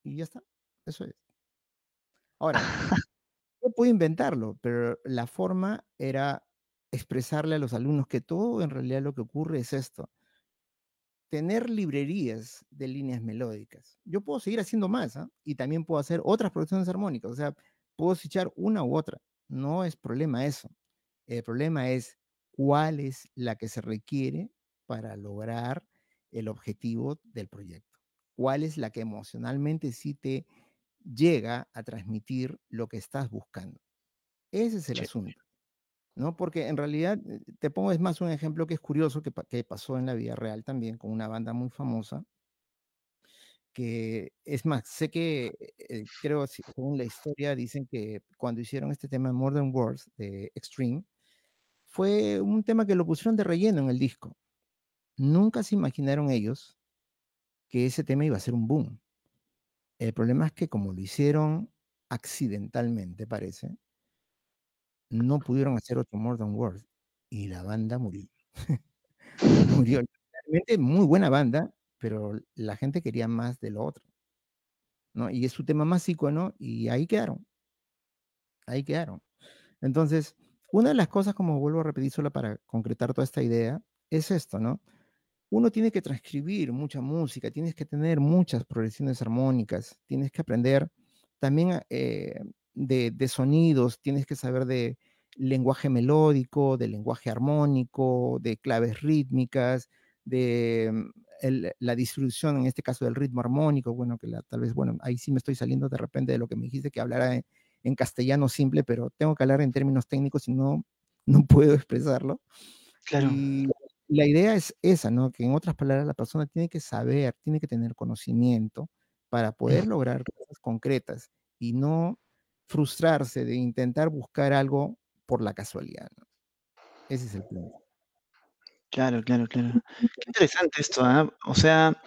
y ya está. Eso es. Ahora, yo puedo inventarlo, pero la forma era expresarle a los alumnos que todo en realidad lo que ocurre es esto. Tener librerías de líneas melódicas. Yo puedo seguir haciendo más ¿ah? y también puedo hacer otras producciones armónicas. O sea, puedo echar una u otra. No es problema eso. El problema es cuál es la que se requiere para lograr el objetivo del proyecto. ¿Cuál es la que emocionalmente sí te llega a transmitir lo que estás buscando. Ese es el asunto, ¿no? Porque en realidad, eh, te pongo es más un ejemplo que es curioso que, pa- que pasó en la vida real también con una banda muy famosa, que es más, sé que, eh, creo, si- según la historia, dicen que cuando hicieron este tema Modern Words de Extreme, fue un tema que lo pusieron de relleno en el disco. Nunca se imaginaron ellos que ese tema iba a ser un boom. El problema es que como lo hicieron accidentalmente, parece, no pudieron hacer otro More Than Words y la banda murió. Murió. Realmente muy buena banda, pero la gente quería más de lo otro, ¿no? Y es su tema más ícono y ahí quedaron, ahí quedaron. Entonces, una de las cosas, como vuelvo a repetir solo para concretar toda esta idea, es esto, ¿no? Uno tiene que transcribir mucha música, tienes que tener muchas progresiones armónicas, tienes que aprender también eh, de, de sonidos, tienes que saber de lenguaje melódico, de lenguaje armónico, de claves rítmicas, de mm, el- la distribución, en este caso del ritmo armónico, bueno, que la- tal vez, bueno, ahí sí me estoy saliendo de repente de lo que me dijiste que hablara en, en castellano simple, pero tengo que hablar en términos técnicos y no, no puedo expresarlo. Claro, Y la idea es esa, ¿no? Que en otras palabras la persona tiene que saber, tiene que tener conocimiento para poder lograr cosas concretas y no frustrarse de intentar buscar algo por la casualidad, ¿no? Ese es el punto. claro, claro, claro. Qué interesante esto, ¿ah? O sea,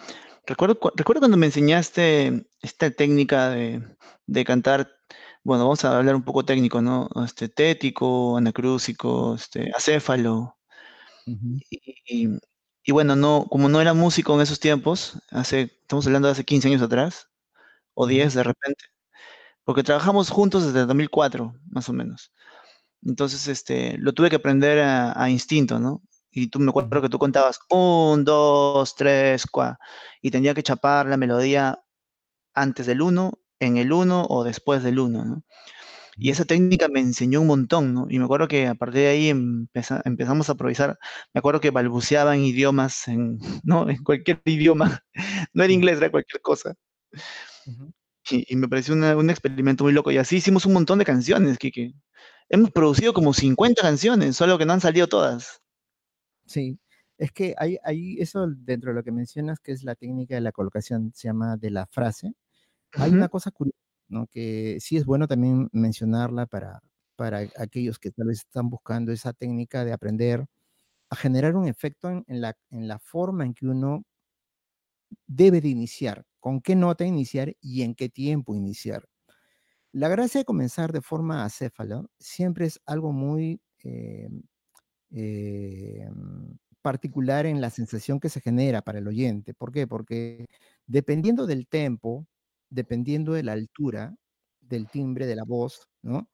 recuerdo, recuerdo cuando me enseñaste esta técnica de, de cantar, bueno, vamos a hablar un poco técnico, ¿no? Este, tético, anacrúsico, este, acéfalo. Y, y- y bueno, no, como no era músico en esos tiempos, hace, estamos hablando de hace 15 años atrás, o ujú, 10 de repente, porque trabajamos juntos desde 2004, más o menos. Entonces, este, lo tuve que aprender a, a instinto, ¿no? Y tú me acuerdo que tú contabas un, dos, tres, cua, y tenía que chapar la melodía antes del uno, en el uno o después del uno, ¿no? Y esa técnica me enseñó un montón, ¿no? Y me acuerdo que a partir de ahí empeza- empezamos a improvisar. Me acuerdo que balbuceaba en idiomas, en, ¿no? En cualquier idioma. No era inglés, era cualquier cosa. ujú. Y, y me pareció una- un experimento muy loco. Y así hicimos un montón de canciones, Kike. Hemos producido como 50 canciones, solo que no han salido todas. Sí, es que hay, hay eso dentro de lo que mencionas, que es la técnica de la colocación, se llama de la frase. Hay Ujú, una cosa curiosa, ¿no? Que sí es bueno también mencionarla para, para aquellos que tal vez están buscando esa técnica de aprender a generar un efecto en, en la, en la forma en que uno debe de iniciar, con qué nota iniciar y en qué tiempo iniciar. La gracia de comenzar de forma acéfala siempre es algo muy eh, eh, particular en la sensación que se genera para el oyente. ¿Por qué? Porque dependiendo del tempo, dependiendo de la altura, del timbre de la voz, ¿no?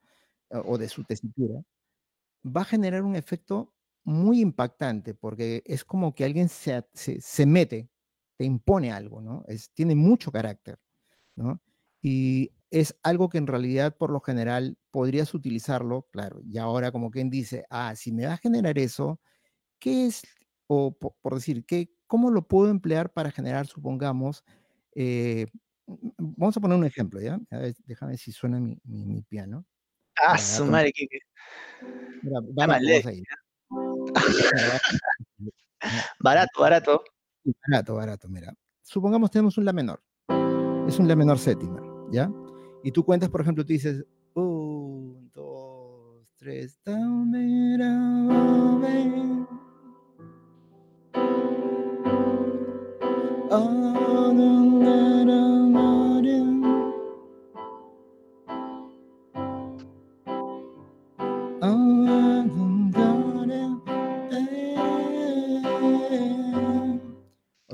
O de su tesitura, va a generar un efecto muy impactante, porque es como que alguien se, se, se mete, te impone algo, ¿no? Es, tiene mucho carácter, ¿no? Y es algo que en realidad, por lo general, podrías utilizarlo, claro, y ahora como quien dice, ah, si me va a generar eso, ¿qué es, o po- por, decir, ¿qué, cómo lo puedo emplear para generar, supongamos, eh, vamos a poner un ejemplo, ¿ya? A ver, déjame ver si suena mi, mi, mi piano. Ah, Mira, su madre, Kike. mira, barato, Barato, barato. barato, mira. Supongamos tenemos un la menor, es un la menor séptima, ¿ya? Y tú cuentas, por ejemplo, tú dices, un, dos, tres, dame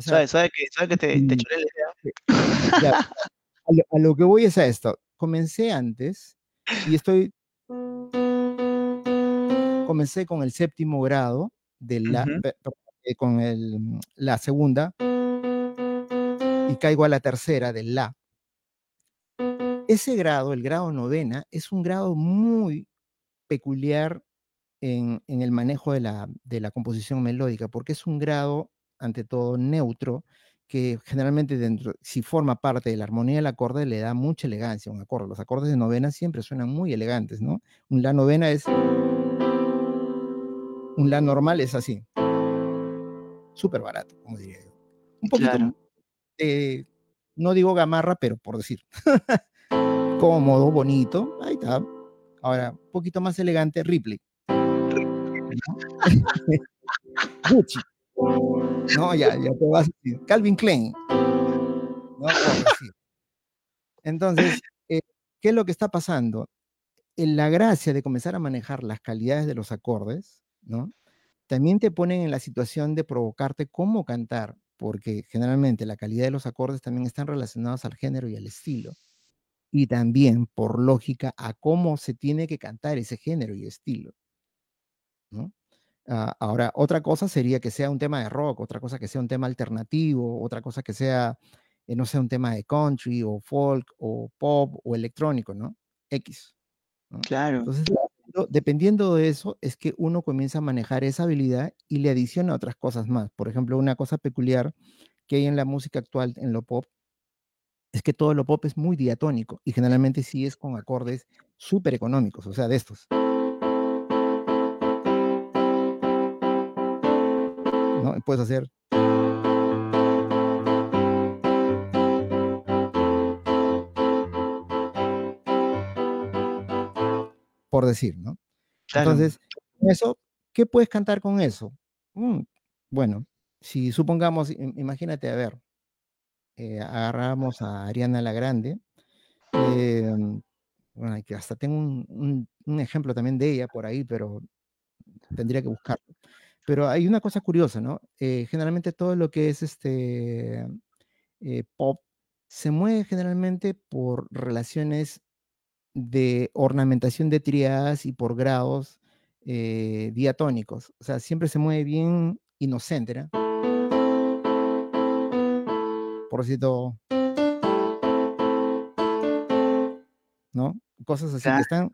sea, Suave, suave que, suave que te, te mm, choré la idea. ya, a lo, a lo que voy es a esto. Comencé antes y estoy, comencé con el séptimo grado de la, pe- eh, con el, la segunda y caigo a la tercera del la. Ese grado, el grado novena, es un grado muy peculiar en, en el manejo de la, de la composición melódica, porque es un grado, ante todo, neutro, que generalmente dentro, si forma parte de la armonía del acorde, le da mucha elegancia a un acorde. Los acordes de novena siempre suenan muy elegantes, ¿no? Un la novena es... Un la normal es así. Súper barato, como diría yo. Un poquito, Claro. eh, no digo gamarra, pero por decir. Cómodo, bonito, ahí está. Ahora, un poquito más elegante, Ripley. Gucci. No, ya, ya te vas a decir. Calvin Klein. Entonces, eh, ¿qué es lo que está pasando? En la gracia de comenzar a manejar las calidades de los acordes, ¿no? También te ponen en la situación de provocarte cómo cantar, porque generalmente la calidad de los acordes también están relacionados al género y al estilo. Y también, por lógica, a cómo se tiene que cantar ese género y estilo. ¿no? Ah, ahora, otra cosa sería que sea un tema de rock, otra cosa que sea un tema alternativo, otra cosa que sea, eh, no sé, un tema de country o folk o pop o electrónico, ¿no? X. ¿no? Claro. Entonces, dependiendo, dependiendo de eso, es que uno comienza a manejar esa habilidad y le adiciona otras cosas más. Por ejemplo, una cosa peculiar que hay en la música actual, en lo pop, es que todo lo pop es muy diatónico y generalmente sí es con acordes súper económicos, o sea, de estos. ¿No? Puedes hacer. Por decir, ¿no? Claro. Entonces, eso, ¿qué puedes cantar con eso? Mm, bueno, si supongamos, im- imagínate, a ver, eh, agarramos a Ariana la Grande, em, bueno, que hasta tengo un, un- un ejemplo también de ella por ahí, pero tendría que buscarlo. Pero hay una cosa curiosa, ¿no? Eh, generalmente todo lo que es este eh, pop se mueve generalmente por relaciones de ornamentación de triadas y por grados eh, diatónicos. O sea, siempre se mueve bien inocente, ¿no? Por decirlo, ¿no? Cosas así que están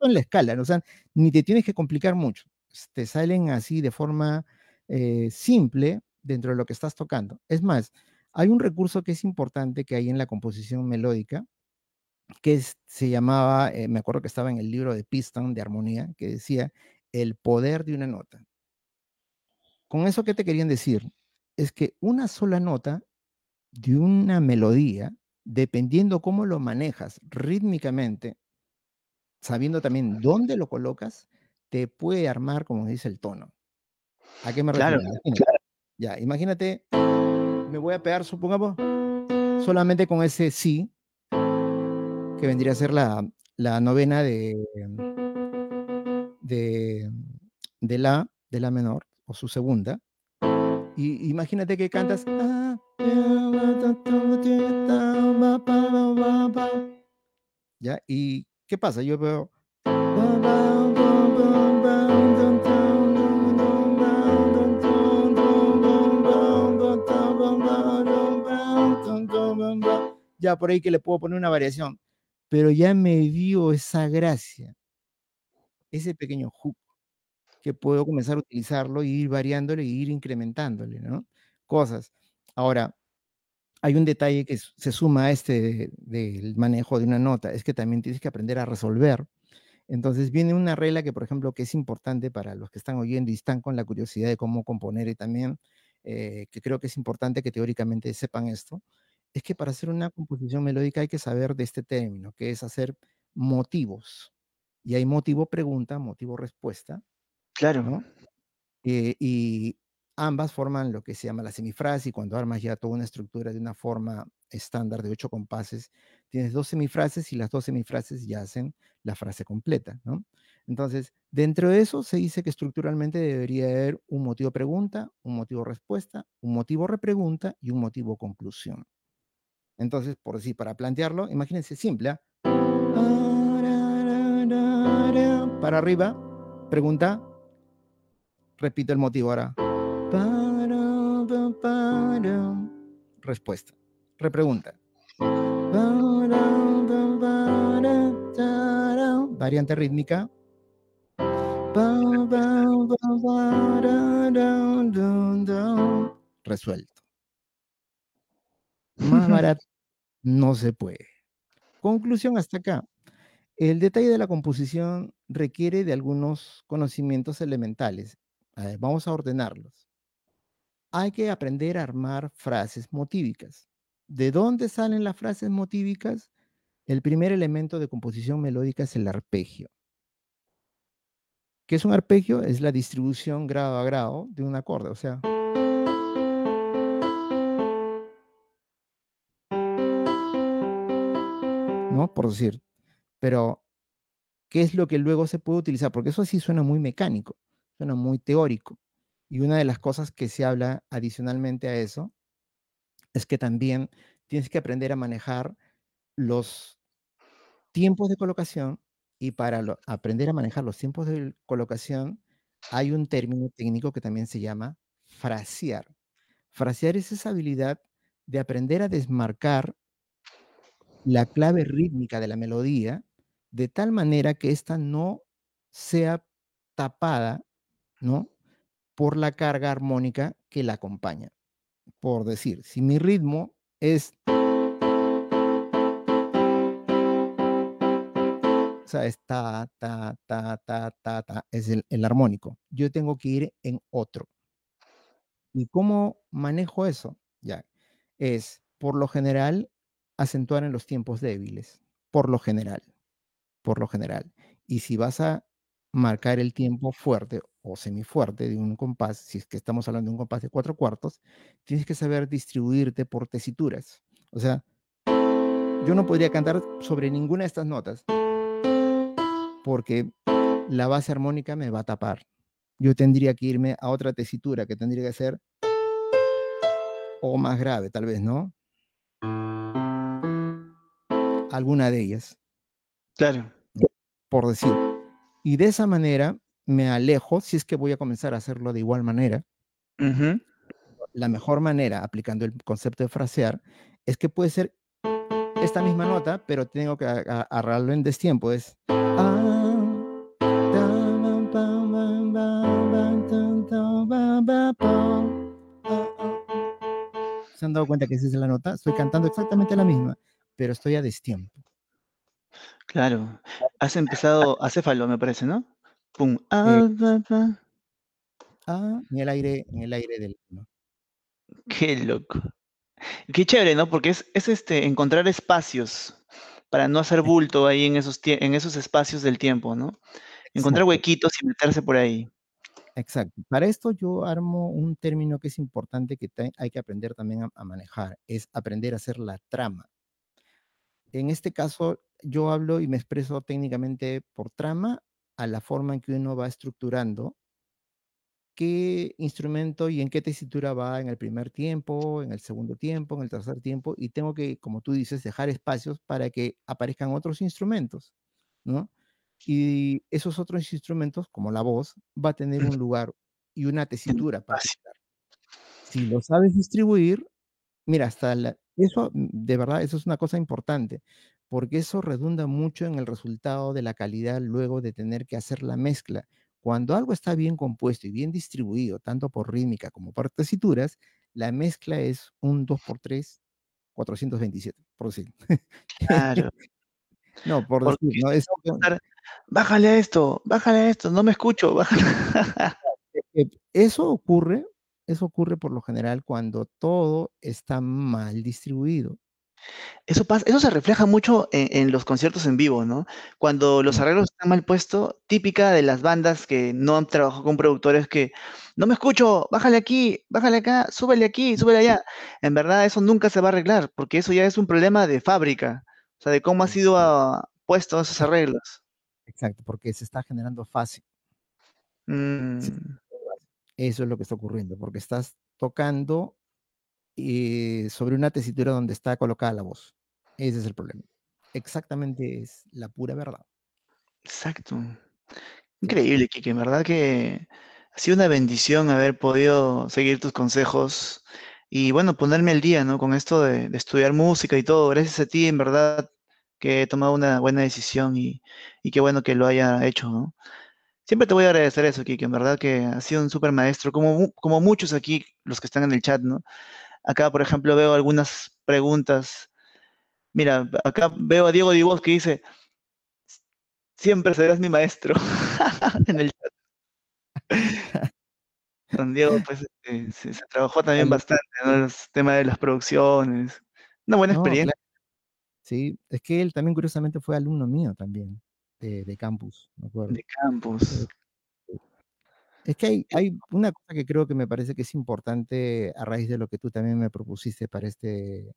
en la escala, ¿no? o sea, ni te tienes que complicar mucho. Te salen así de forma eh, simple dentro de lo que estás tocando. Es más, hay un recurso que es importante que hay en la composición melódica, que se llamaba, eh, me acuerdo que estaba en el libro de Piston de armonía, que decía el poder de una nota. Con eso, ¿qué te querían decir? Es que una sola nota de una melodía, dependiendo cómo lo manejas rítmicamente, sabiendo también dónde lo colocas, te puede armar, como dice el tono. ¿A qué me Claro. refiero? Imagínate, ya, imagínate, me voy a pegar, supongamos, solamente con ese sí, que vendría a ser la, la novena de, de, de la, de la menor, o su segunda. Y imagínate que cantas. "Ah, ¿Ya? ¿Y qué pasa? Yo veo. Ya por ahí que le puedo poner una variación. Pero ya me dio esa gracia, ese pequeño hook, que puedo comenzar a utilizarlo y ir variándole y ir incrementándole, ¿no? Cosas. Ahora, hay un detalle que se suma a este de- del manejo de una nota, es que también tienes que aprender a resolver. Entonces viene una regla que, por ejemplo, que es importante para los que están oyendo y están con la curiosidad de cómo componer y también eh, que creo que es importante que teóricamente sepan esto, es que para hacer una composición melódica hay que saber de este término, que es hacer motivos. Y hay motivo pregunta, motivo respuesta, Claro. ¿no? Eh, y ambas forman lo que se llama la semifrase, y cuando armas ya toda una estructura de una forma estándar de ocho compases, tienes dos semifrases y las dos semifrases ya hacen la frase completa, ¿no? Entonces, dentro de eso se dice que estructuralmente debería haber un motivo pregunta, un motivo respuesta, un motivo repregunta y un motivo conclusión. Entonces, por decir, para plantearlo, imagínense simple, ¿ah? Para arriba, pregunta, repito el motivo ahora. Respuesta. Repregunta. Variante rítmica. Resuelto. Más barato no se puede. Conclusión hasta acá. El detalle de la composición requiere de algunos conocimientos elementales. A ver, vamos a ordenarlos. Hay que aprender a armar frases motívicas. ¿De dónde salen las frases motívicas? El primer elemento de composición melódica es el arpegio. ¿Qué es un arpegio? Es la distribución grado a grado de un acorde, o sea. Por decir. Pero, ¿qué es lo que luego se puede utilizar? Porque eso sí suena muy mecánico, suena muy teórico. Y una de las cosas que se habla adicionalmente a eso es que también tienes que aprender a manejar los tiempos de colocación y para aprender a manejar los tiempos de colocación hay un término técnico que también se llama frasear. Frasear es esa habilidad de aprender a desmarcar la clave rítmica de la melodía de tal manera que ésta no sea tapada, ¿no? Por la carga armónica que la acompaña. Por decir, si mi ritmo es O sea, es ta, ta, ta, ta, ta, es el, el armónico. Yo tengo que ir en otro. ¿Y cómo manejo eso? Ya, es por lo general acentuar en los tiempos débiles, por lo general, por lo general. Y si vas a marcar el tiempo fuerte o semifuerte de un compás, si es que estamos hablando de un compás de cuatro cuartos, tienes que saber distribuirte por tesituras. O sea, yo no podría cantar sobre ninguna de estas notas porque la base armónica me va a tapar. Yo tendría que irme a otra tesitura que tendría que ser o más grave, tal vez, ¿no? Alguna de ellas, Claro. por decir. Y de esa manera me alejo, si es que voy a comenzar a hacerlo de igual manera. Ujú. La mejor manera, aplicando el concepto de frasear, es que puede ser esta misma nota, pero tengo que agarrarlo en destiempo. Es. ¿Se han dado cuenta que esa es la nota? Estoy cantando exactamente la misma, pero estoy a destiempo. Claro. Has empezado acéfalo, me parece, ¿no? Pum. Eh, Ah, pa, pa. ah, en el aire, en el aire del. ¿no? Qué loco. Qué chévere, ¿no? Porque es, es este encontrar espacios para no hacer bulto ahí en esos, tie- en esos espacios del tiempo, ¿no? Encontrar Exacto, huequitos y meterse por ahí. exacto. Para esto yo armo un término que es importante que te- hay que aprender también a, a manejar, es aprender a hacer la trama. En este caso, yo hablo y me expreso técnicamente por trama a la forma en que uno va estructurando qué instrumento y en qué tesitura va en el primer tiempo, en el segundo tiempo, en el tercer tiempo, y tengo que, como tú dices, dejar espacios para que aparezcan otros instrumentos, ¿no? Y esos otros instrumentos, como la voz, va a tener un lugar y una tesitura para estar. Si lo sabes distribuir, Mira, hasta la eso, mm, de verdad, eso es una cosa importante, porque eso redunda mucho en el resultado de la calidad luego de tener que hacer la mezcla. Cuando algo está bien compuesto y bien distribuido, tanto por rítmica como por tesituras, la mezcla es un 2 por 3, 427, por decir. Claro. No, por Porque decir, no, es bájale a esto, bájale a esto, no me escucho, bájale. Eso ocurre eso ocurre por lo general cuando todo está mal distribuido. Eso pasa, eso se refleja mucho en, en los conciertos en vivo, ¿no? Cuando los arreglos están mal puestos, típica de las bandas que no han trabajado con productores que no me escucho, bájale aquí, bájale acá, súbele aquí, súbele allá. En verdad, eso nunca se va a arreglar, porque eso ya es un problema de fábrica, o sea, de cómo ha sido exacto, ah, puesto esos arreglos. exacto, porque se está generando fácil. Sí, Mm, eso es lo que está ocurriendo, porque estás tocando, eh, sobre una tesitura donde está colocada la voz. Ese es el problema. Exactamente, es la pura verdad. exacto. Increíble, Kike, en verdad que ha sido una bendición haber podido seguir tus consejos y bueno, ponerme al día, ¿no? Con esto de, de estudiar música y todo. Gracias a ti, en verdad, que he tomado una buena decisión y, y qué bueno que lo haya hecho, ¿no? Siempre te voy a agradecer eso, Kike, en verdad que has sido un súper maestro, como, mu- como muchos aquí, los que están en el chat, ¿no? Acá, por ejemplo, veo algunas preguntas. Mira, acá veo a Diego Divos que dice, siempre serás mi maestro en el chat. Don Diego, pues, este, se, se trabajó también bastante, ¿no? El tema de las producciones. Una buena No, experiencia. claro. Sí, es que él también curiosamente fue alumno mío también, de de campus, me acuerdo. De campus. Es que hay hay una cosa que creo que me parece que es importante a raíz de lo que tú también me propusiste para este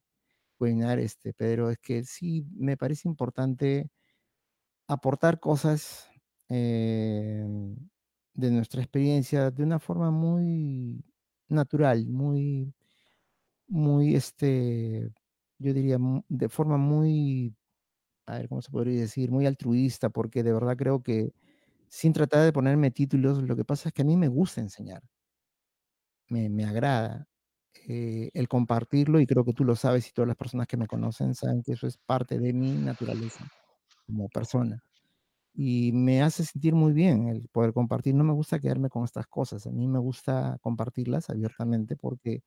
webinar, este, Pedro, es que sí me parece importante aportar cosas, em, de nuestra experiencia de una forma muy natural, muy muy, este, yo diría, de forma muy, a ver, ¿cómo se podría decir? Muy altruista, porque de verdad creo que sin tratar de ponerme títulos, lo que pasa es que a mí me gusta enseñar. Me me agrada, eh, el compartirlo, y creo que tú lo sabes, y todas las personas que me conocen saben que eso es parte de mi naturaleza como persona. Y me hace sentir muy bien el poder compartir. No me gusta quedarme con estas cosas, a mí me gusta compartirlas abiertamente, porque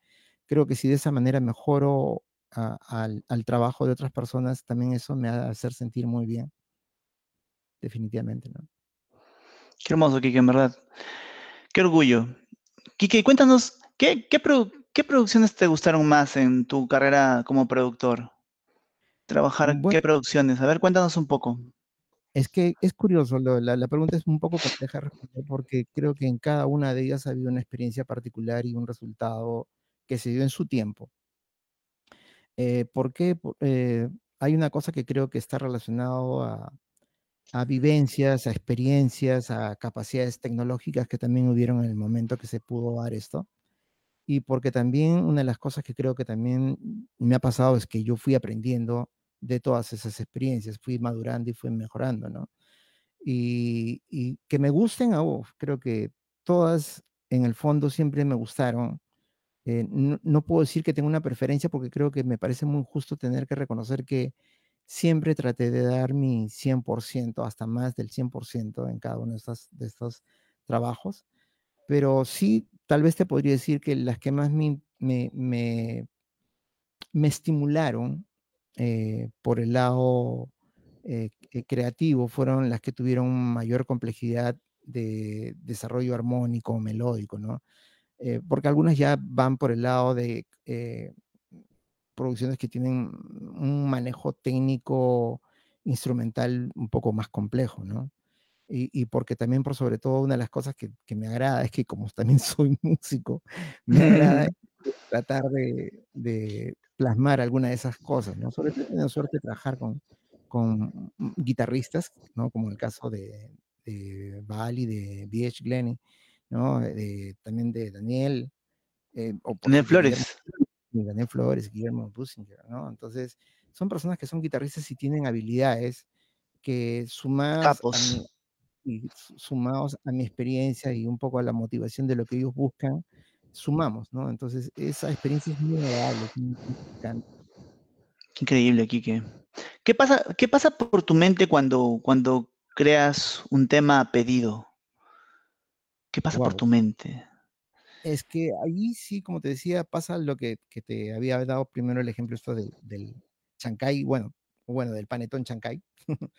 creo que si de esa manera mejoro a al al trabajo de otras personas, también eso me ha de hacer sentir muy bien. Definitivamente, ¿no? Qué hermoso, Quique, en verdad. Qué orgullo. Quique, cuéntanos, ¿qué qué produ qué producciones te gustaron más en tu carrera como productor? Trabajar, Bue ¿qué producciones? A ver, cuéntanos un poco. Es que es curioso, lo la la pregunta es un poco compleja porque creo que en cada una de ellas ha habido una experiencia particular y un resultado que se dio en su tiempo. Eh, eh, hay una cosa que creo que está relacionado a a vivencias, a experiencias, a capacidades tecnológicas que también hubieron en el momento que se pudo dar esto. Y porque también una de las cosas que creo que también me ha pasado es que yo fui aprendiendo de todas esas experiencias, fui madurando y fui mejorando, ¿no? Y que me gusten, ah, uf, creo que todas en el fondo siempre me gustaron. Eh, no puedo decir que tenga una preferencia, porque creo que me parece muy justo tener que reconocer que siempre traté de dar mi 100%, hasta más del 100% en cada uno de estos trabajos. Pero sí, tal vez te podría decir que las que más me me me estimularon, eh, por el lado, eh, creativo, fueron las que tuvieron mayor complejidad de desarrollo armónico, melódico, ¿no? Eh, porque algunas ya van por el lado de, eh, producciones que tienen un manejo técnico instrumental un poco más complejo, ¿no? Y y porque también, por sobre todo, una de las cosas que que me agrada es que como también soy músico, me agrada tratar de de plasmar alguna de esas cosas, ¿no? Sobre todo he tenido suerte de trabajar con con, guitarristas, ¿no? Como el caso de de Val y de B.H. Glennie, también de Daniel, eh, o Daniel Guillermo Flores. Daniel Flores, Guillermo Businger, ¿no? Entonces, son personas que son guitarristas y tienen habilidades que sumadas a Capos. mi y su sumados a mi experiencia y un poco a la motivación de lo que ellos buscan, sumamos, ¿no? Entonces, esa experiencia es muy agradable, es muy increíble, Quique. ¿Qué pasa qué pasa por tu mente cuando cuando creas un tema a pedido? ¿Qué pasa por Guau. tu mente? Es que allí sí, como te decía, pasa lo que que te había dado primero el ejemplo esto del del chancay, bueno bueno, del panetón chancay.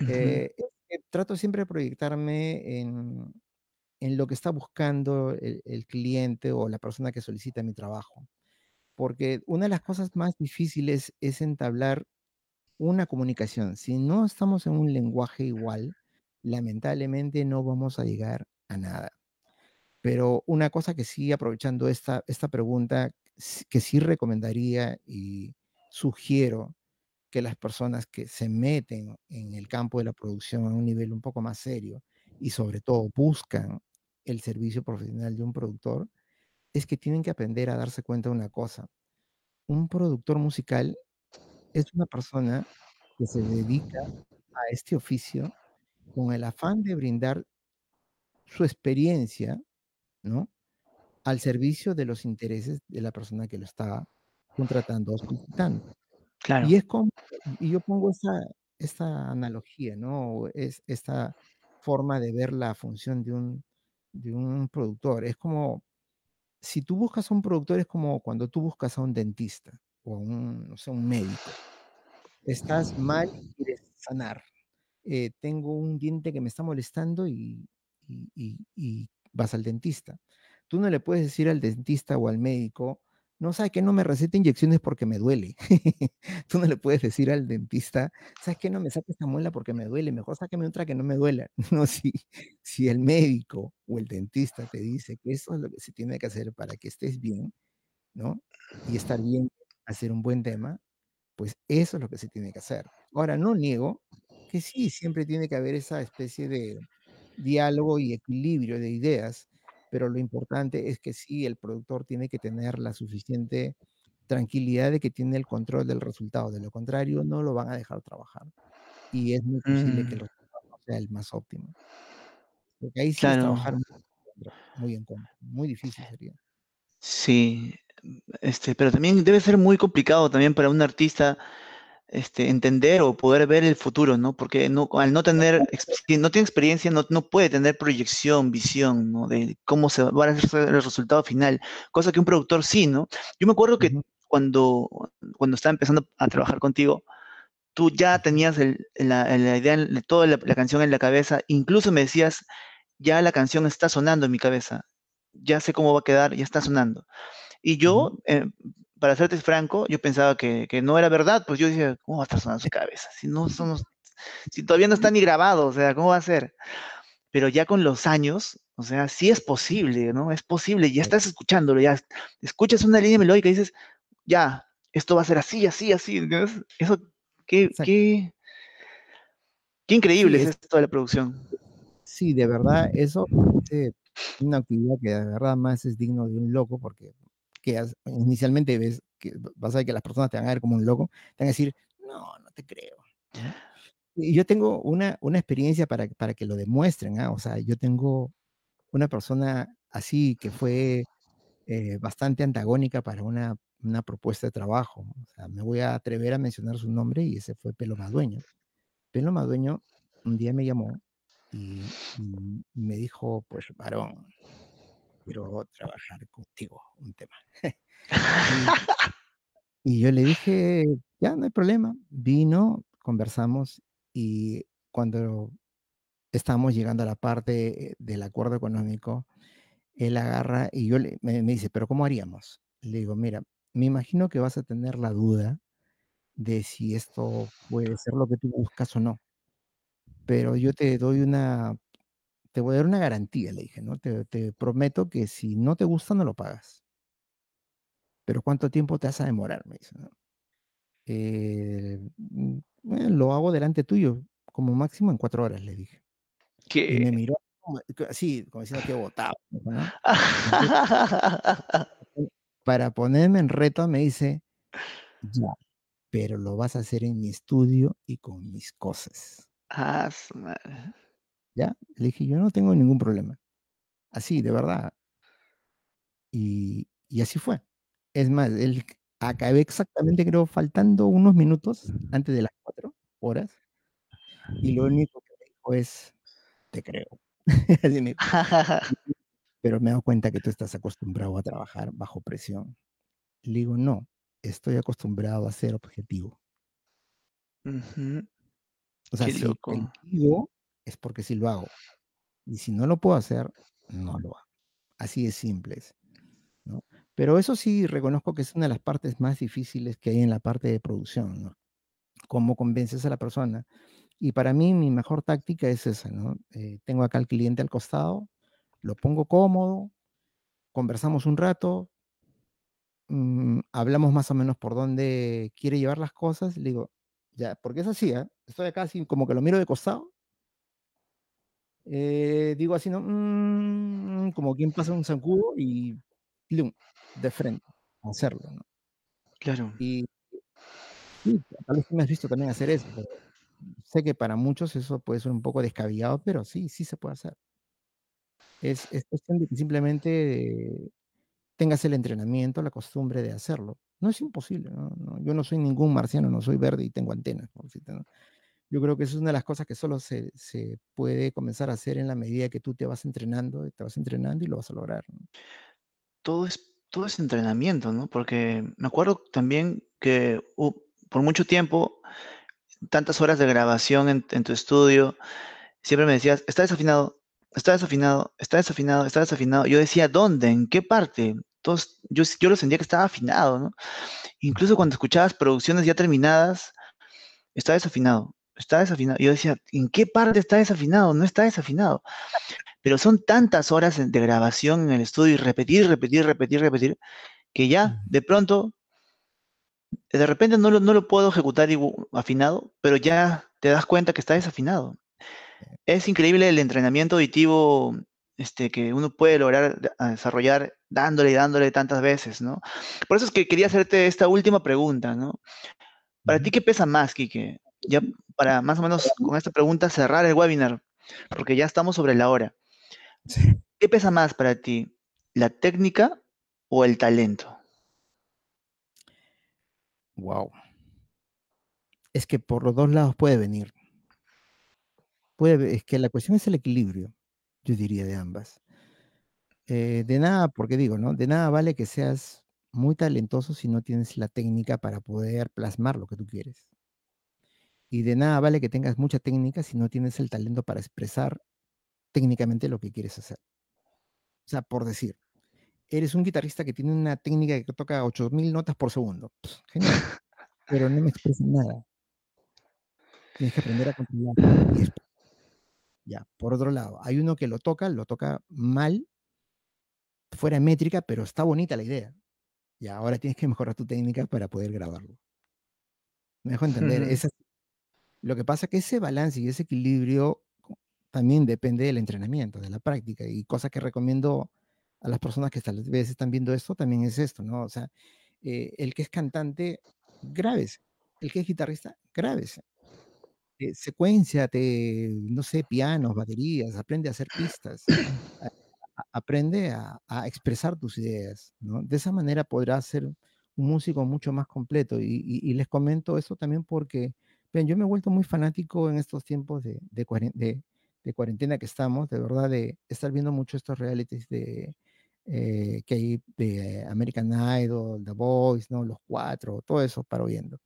Ujú. Eh, es que trato siempre de proyectarme en en lo que está buscando el el cliente o la persona que solicita mi trabajo. Porque una de las cosas más difíciles es entablar una comunicación. Si no estamos en un lenguaje igual, lamentablemente no vamos a llegar a nada. Pero una cosa que sí, aprovechando esta esta pregunta, que sí recomendaría y sugiero que las personas que se meten en el campo de la producción a un nivel un poco más serio y, sobre todo, buscan el servicio profesional de un productor, es que tienen que aprender a darse cuenta de una cosa. Un productor musical es una persona que se dedica a este oficio con el afán de brindar su experiencia, ¿no? Al servicio de los intereses de la persona que lo está contratando o solicitando. Claro. Y es como y yo pongo esa esta analogía, ¿no? Es esta forma de ver la función de un de un productor. Es como si tú buscas a un productor es como cuando tú buscas a un dentista o a un, no sé, un médico. Estás mal y quieres sanar. Eh, tengo un diente que me está molestando y, y- y- y vas al dentista. Tú no le puedes decir al dentista o al médico, no, ¿sabes que No me receta inyecciones porque me duele. Tú no le puedes decir al dentista, ¿sabes qué? No me saque esta muela porque me duele, mejor sáqueme otra que no me duela. No, si, si el médico o el dentista te dice que eso es lo que se tiene que hacer para que estés bien, ¿no? Y estar bien, hacer un buen tema, pues eso es lo que se tiene que hacer. Ahora, no niego que sí, siempre tiene que haber esa especie de diálogo y equilibrio de ideas, pero lo importante es que sí, el productor tiene que tener la suficiente tranquilidad de que tiene el control del resultado, de lo contrario no lo van a dejar trabajar y es muy posible que el Mm, resultado no sea el más óptimo, porque ahí sí es claro, trabajar muy en contra, muy en contra, muy difícil sería. sí. Este, pero también debe ser muy complicado también para un artista este, entender o poder ver el futuro, ¿no? Porque no, al no tener, no tiene experiencia, no, no puede tener proyección, visión, ¿no? De cómo se va a ser el resultado final, cosa que un productor sí, ¿no? Yo me acuerdo que cuando, cuando estaba empezando a trabajar contigo, tú ya tenías el- la, la idea, de toda la, la canción en la cabeza, incluso me decías, ya la canción está sonando en mi cabeza, ya sé cómo va a quedar, ya está sonando. Y yo, eh, para serte franco, yo pensaba que, que no era verdad, pues yo decía, ¿cómo va a estar sonando su cabeza? Si no somos, si todavía no está ni grabado, o sea, ¿cómo va a ser? Pero ya con los años, o sea, sí es posible, ¿no? Es posible, ya estás escuchándolo, ya escuchas una línea melódica y dices, ya, esto va a ser así, así, así, ¿entiendes? Eso, qué, Exacto. qué, qué increíble Sí, es es esto de la producción. Sí, de verdad, eso parece una actividad que de verdad más es digno de un loco, porque que inicialmente ves que vas a ver que las personas te van a ver como un loco, te van a decir, no, no te creo. Y yo tengo una, una experiencia para, para que lo demuestren, ¿ah? O sea, yo tengo una persona así que fue eh, bastante antagónica para una, una propuesta de trabajo. O sea, me voy a atrever a mencionar su nombre y ese fue Pelo Madueño. Pelo Madueño un día me llamó y, y me dijo, pues, varón, quiero trabajar contigo un tema. Y, y yo le dije, ya, no hay problema. Vino, conversamos y cuando estábamos llegando a la parte del acuerdo económico, él agarra y yo le, me, me dice, pero ¿cómo haríamos? Le digo, mira, me imagino que vas a tener la duda de si esto puede ser lo que tú buscas o no, pero yo te doy una Te voy a dar una garantía, le dije, ¿no? Te te prometo que si no te gusta, no lo pagas. Pero, ¿cuánto tiempo te vas a demorar? Me dice, ¿no? Eh, mm, bueno, lo hago delante tuyo, como máximo en 4 horas, le dije. Y me Que... miró que así, como diciendo: "Qué botado", me dijo, ¿no? Entonces, para ponerme en reto, me dice: "Ya, pero lo vas a hacer en mi estudio y con mis cosas", Ah. ¿Ya? Le dije: "Yo no tengo ningún problema". Así, de verdad. Y y así fue. Es más, él acabé exactamente, creo, faltando unos minutos antes de las 4 horas, y lo único que me dijo es: "Te creo". Así me pero me he dado cuenta que tú estás acostumbrado a trabajar bajo presión. Le digo: "No, estoy acostumbrado a ser objetivo". Ujú, O sea, Qué si loco. digo, es porque sí lo hago, y si no lo puedo hacer, no lo hago. Así de simple es, ¿no? Pero eso sí, reconozco que es una de las partes más difíciles que hay en la parte de producción, ¿no? Cómo convences a la persona. Y para mí mi mejor táctica es esa, ¿no? Eh, tengo acá al cliente al costado, lo pongo cómodo, conversamos un rato, mm, hablamos más o menos por dónde quiere llevar las cosas, le digo, ya, porque es así, ¿ah? Estoy acá así como que lo miro de costado, eh, digo así, ¿no? Mm, como quien pasa un zancudo y plum, de frente, hacerlo, ¿no? Claro. Y tal vez me has visto también hacer eso, pero sé que para muchos eso puede ser un poco descabellado, pero sí, sí se puede hacer. Es es cuestión de que simplemente tengas el entrenamiento, la costumbre de hacerlo. No es imposible, no no, yo no soy ningún marciano, no soy verde y tengo antenas, por decirte, ¿no? Yo creo que eso es una de las cosas que solo se puede comenzar a hacer en la medida que tú te vas entrenando, te vas entrenando y lo vas a lograr, ¿no? todo es, todo es entrenamiento, ¿no? Porque me acuerdo también que por mucho tiempo, tantas horas de grabación en, en tu estudio, siempre me decías, está desafinado, está desafinado, está desafinado, está desafinado. Yo decía, ¿dónde? ¿En qué parte? Todos, yo, yo lo sentía que estaba afinado, ¿no? Incluso cuando escuchabas producciones ya terminadas, está desafinado, está desafinado. Yo decía, ¿en qué parte está desafinado? No está desafinado. Pero son tantas horas de grabación en el estudio y repetir, repetir, repetir, repetir, que ya de pronto, de repente no lo, no lo puedo ejecutar afinado, pero ya te das cuenta que está desafinado. Es increíble el entrenamiento auditivo este, que uno puede lograr desarrollar dándole y dándole tantas veces, ¿no? Por eso es que quería hacerte esta última pregunta, ¿no? ¿Para ti qué pesa más, Kike? Ya para más o menos con esta pregunta cerrar el webinar, porque ya estamos sobre la hora. ¿Qué pesa más para ti, la técnica o el talento? Wow. Es que por los dos lados puede venir. Puede, es que la cuestión es el equilibrio, yo diría, de ambas. Eh, de nada, porque digo, ¿no? De nada vale que seas muy talentoso si no tienes la técnica para poder plasmar lo que tú quieres. Y de nada vale que tengas mucha técnica si no tienes el talento para expresar técnicamente lo que quieres hacer. O sea, por decir, eres un guitarrista que tiene una técnica que toca 8000 notas por segundo. genial. Pero no me expresa nada. Tienes que aprender a controlar. ya, por otro lado, hay uno que lo toca, lo toca mal, fuera métrica, pero está bonita la idea. Y ahora tienes que mejorar tu técnica para poder grabarlo. Me dejo entender. Lo que pasa es que ese balance y ese equilibrio también depende del entrenamiento, de la práctica. Y cosa que recomiendo a las personas que tal vez están viendo esto también es esto, ¿no? O sea, eh, el que es cantante, grábese. El que es guitarrista, grábese. Eh, no sé, pianos, baterías, aprende a hacer pistas aprende a, expresar tus ideas, ¿no? De esa manera podrás ser un músico mucho más completo. Y, les comento eso también porque, ven, yo me he vuelto muy fanático en estos tiempos de, de, cuarentena que estamos, de verdad, de estar viendo mucho estos realities de, eh, que hay de American Idol, The Voice, ¿no? Los Cuatro, todo eso para oyendo.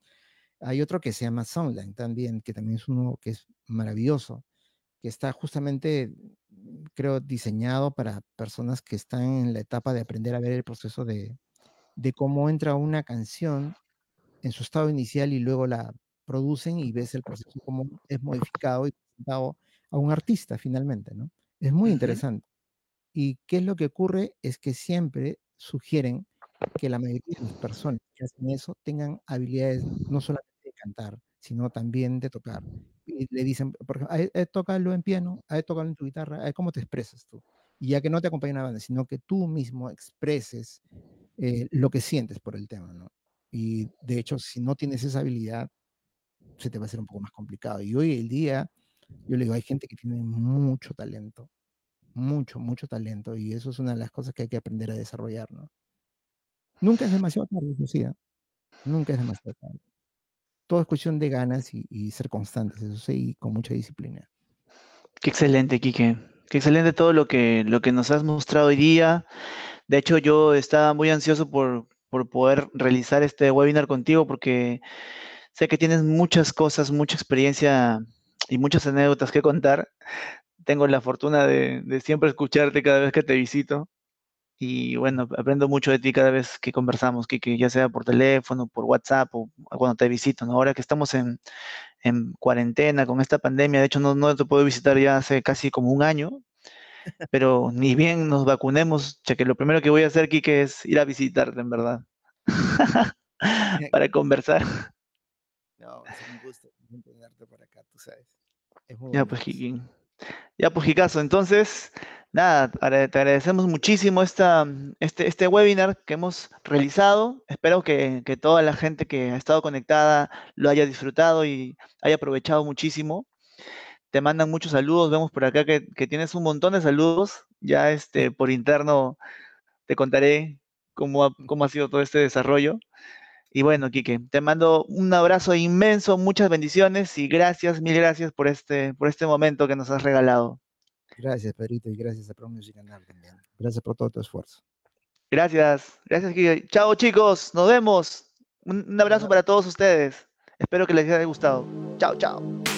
Hay otro que se llama Soundline también, que también es uno que es maravilloso, que está justamente creo, diseñado para personas que están en la etapa de aprender a ver el proceso de, de cómo entra una canción en su estado inicial y luego la producen y ves el proceso, cómo es modificado y presentado a un artista finalmente, ¿no? Es muy interesante. ¿Y qué es lo que ocurre? Es que siempre sugieren que la mayoría de las personas que hacen eso tengan habilidades no solamente de cantar, sino también de tocar y le dicen, por ejemplo, a, tocarlo en piano, a tocarlo en tu guitarra, a cómo te expresas tú. Y ya que no te acompaña una banda, sino que tú mismo expreses eh, lo que sientes por el tema, ¿no? Y de hecho, si no tienes esa habilidad, se te va a hacer un poco más complicado. Y hoy el día, yo le digo, hay gente que tiene mucho talento, mucho, mucho talento, y eso es una de las cosas que hay que aprender a desarrollar, ¿no? Nunca es demasiado tarde, Lucía. Nunca es demasiado tarde todo es cuestión de ganas y, ser constantes, eso sí, y con mucha disciplina. Qué excelente, Quique. Qué excelente todo lo que, lo que nos has mostrado hoy día. De hecho, yo estaba muy ansioso por, por poder realizar este webinar contigo porque sé que tienes muchas cosas, mucha experiencia y muchas anécdotas que contar. Tengo la fortuna de, de siempre escucharte cada vez que te visito. Y bueno, aprendo mucho de ti cada vez que conversamos, que, ya sea por teléfono, por WhatsApp o cuando te visito, ¿no? Ahora que estamos en, cuarentena con esta pandemia, de hecho no, no te puedo visitar ya hace casi como un año, pero ni bien nos vacunemos, ya que lo primero que voy a hacer, Kike, es ir a visitarte, en verdad, para conversar. No, es un gusto tenerte por acá, tú sabes. ya, pues, Kike. Ya, pues, Kikazo, entonces, nada, te agradecemos muchísimo esta, este, este webinar que hemos realizado. Espero que, toda la gente que ha estado conectada lo haya disfrutado y haya aprovechado muchísimo. Te mandan muchos saludos. Vemos por acá que, tienes un montón de saludos. Ya este, por interno te contaré cómo ha, cómo ha sido todo este desarrollo. Y bueno, Quique, te mando un abrazo inmenso, muchas bendiciones y gracias, mil gracias por este, por este momento que nos has regalado. Gracias, Pedrito, y gracias a Pro Music también. Gracias por todo tu esfuerzo. Gracias, gracias, Kike. Chao, chicos, nos vemos. Un, un abrazo para todos ustedes. Espero que les haya gustado. Chao, chao.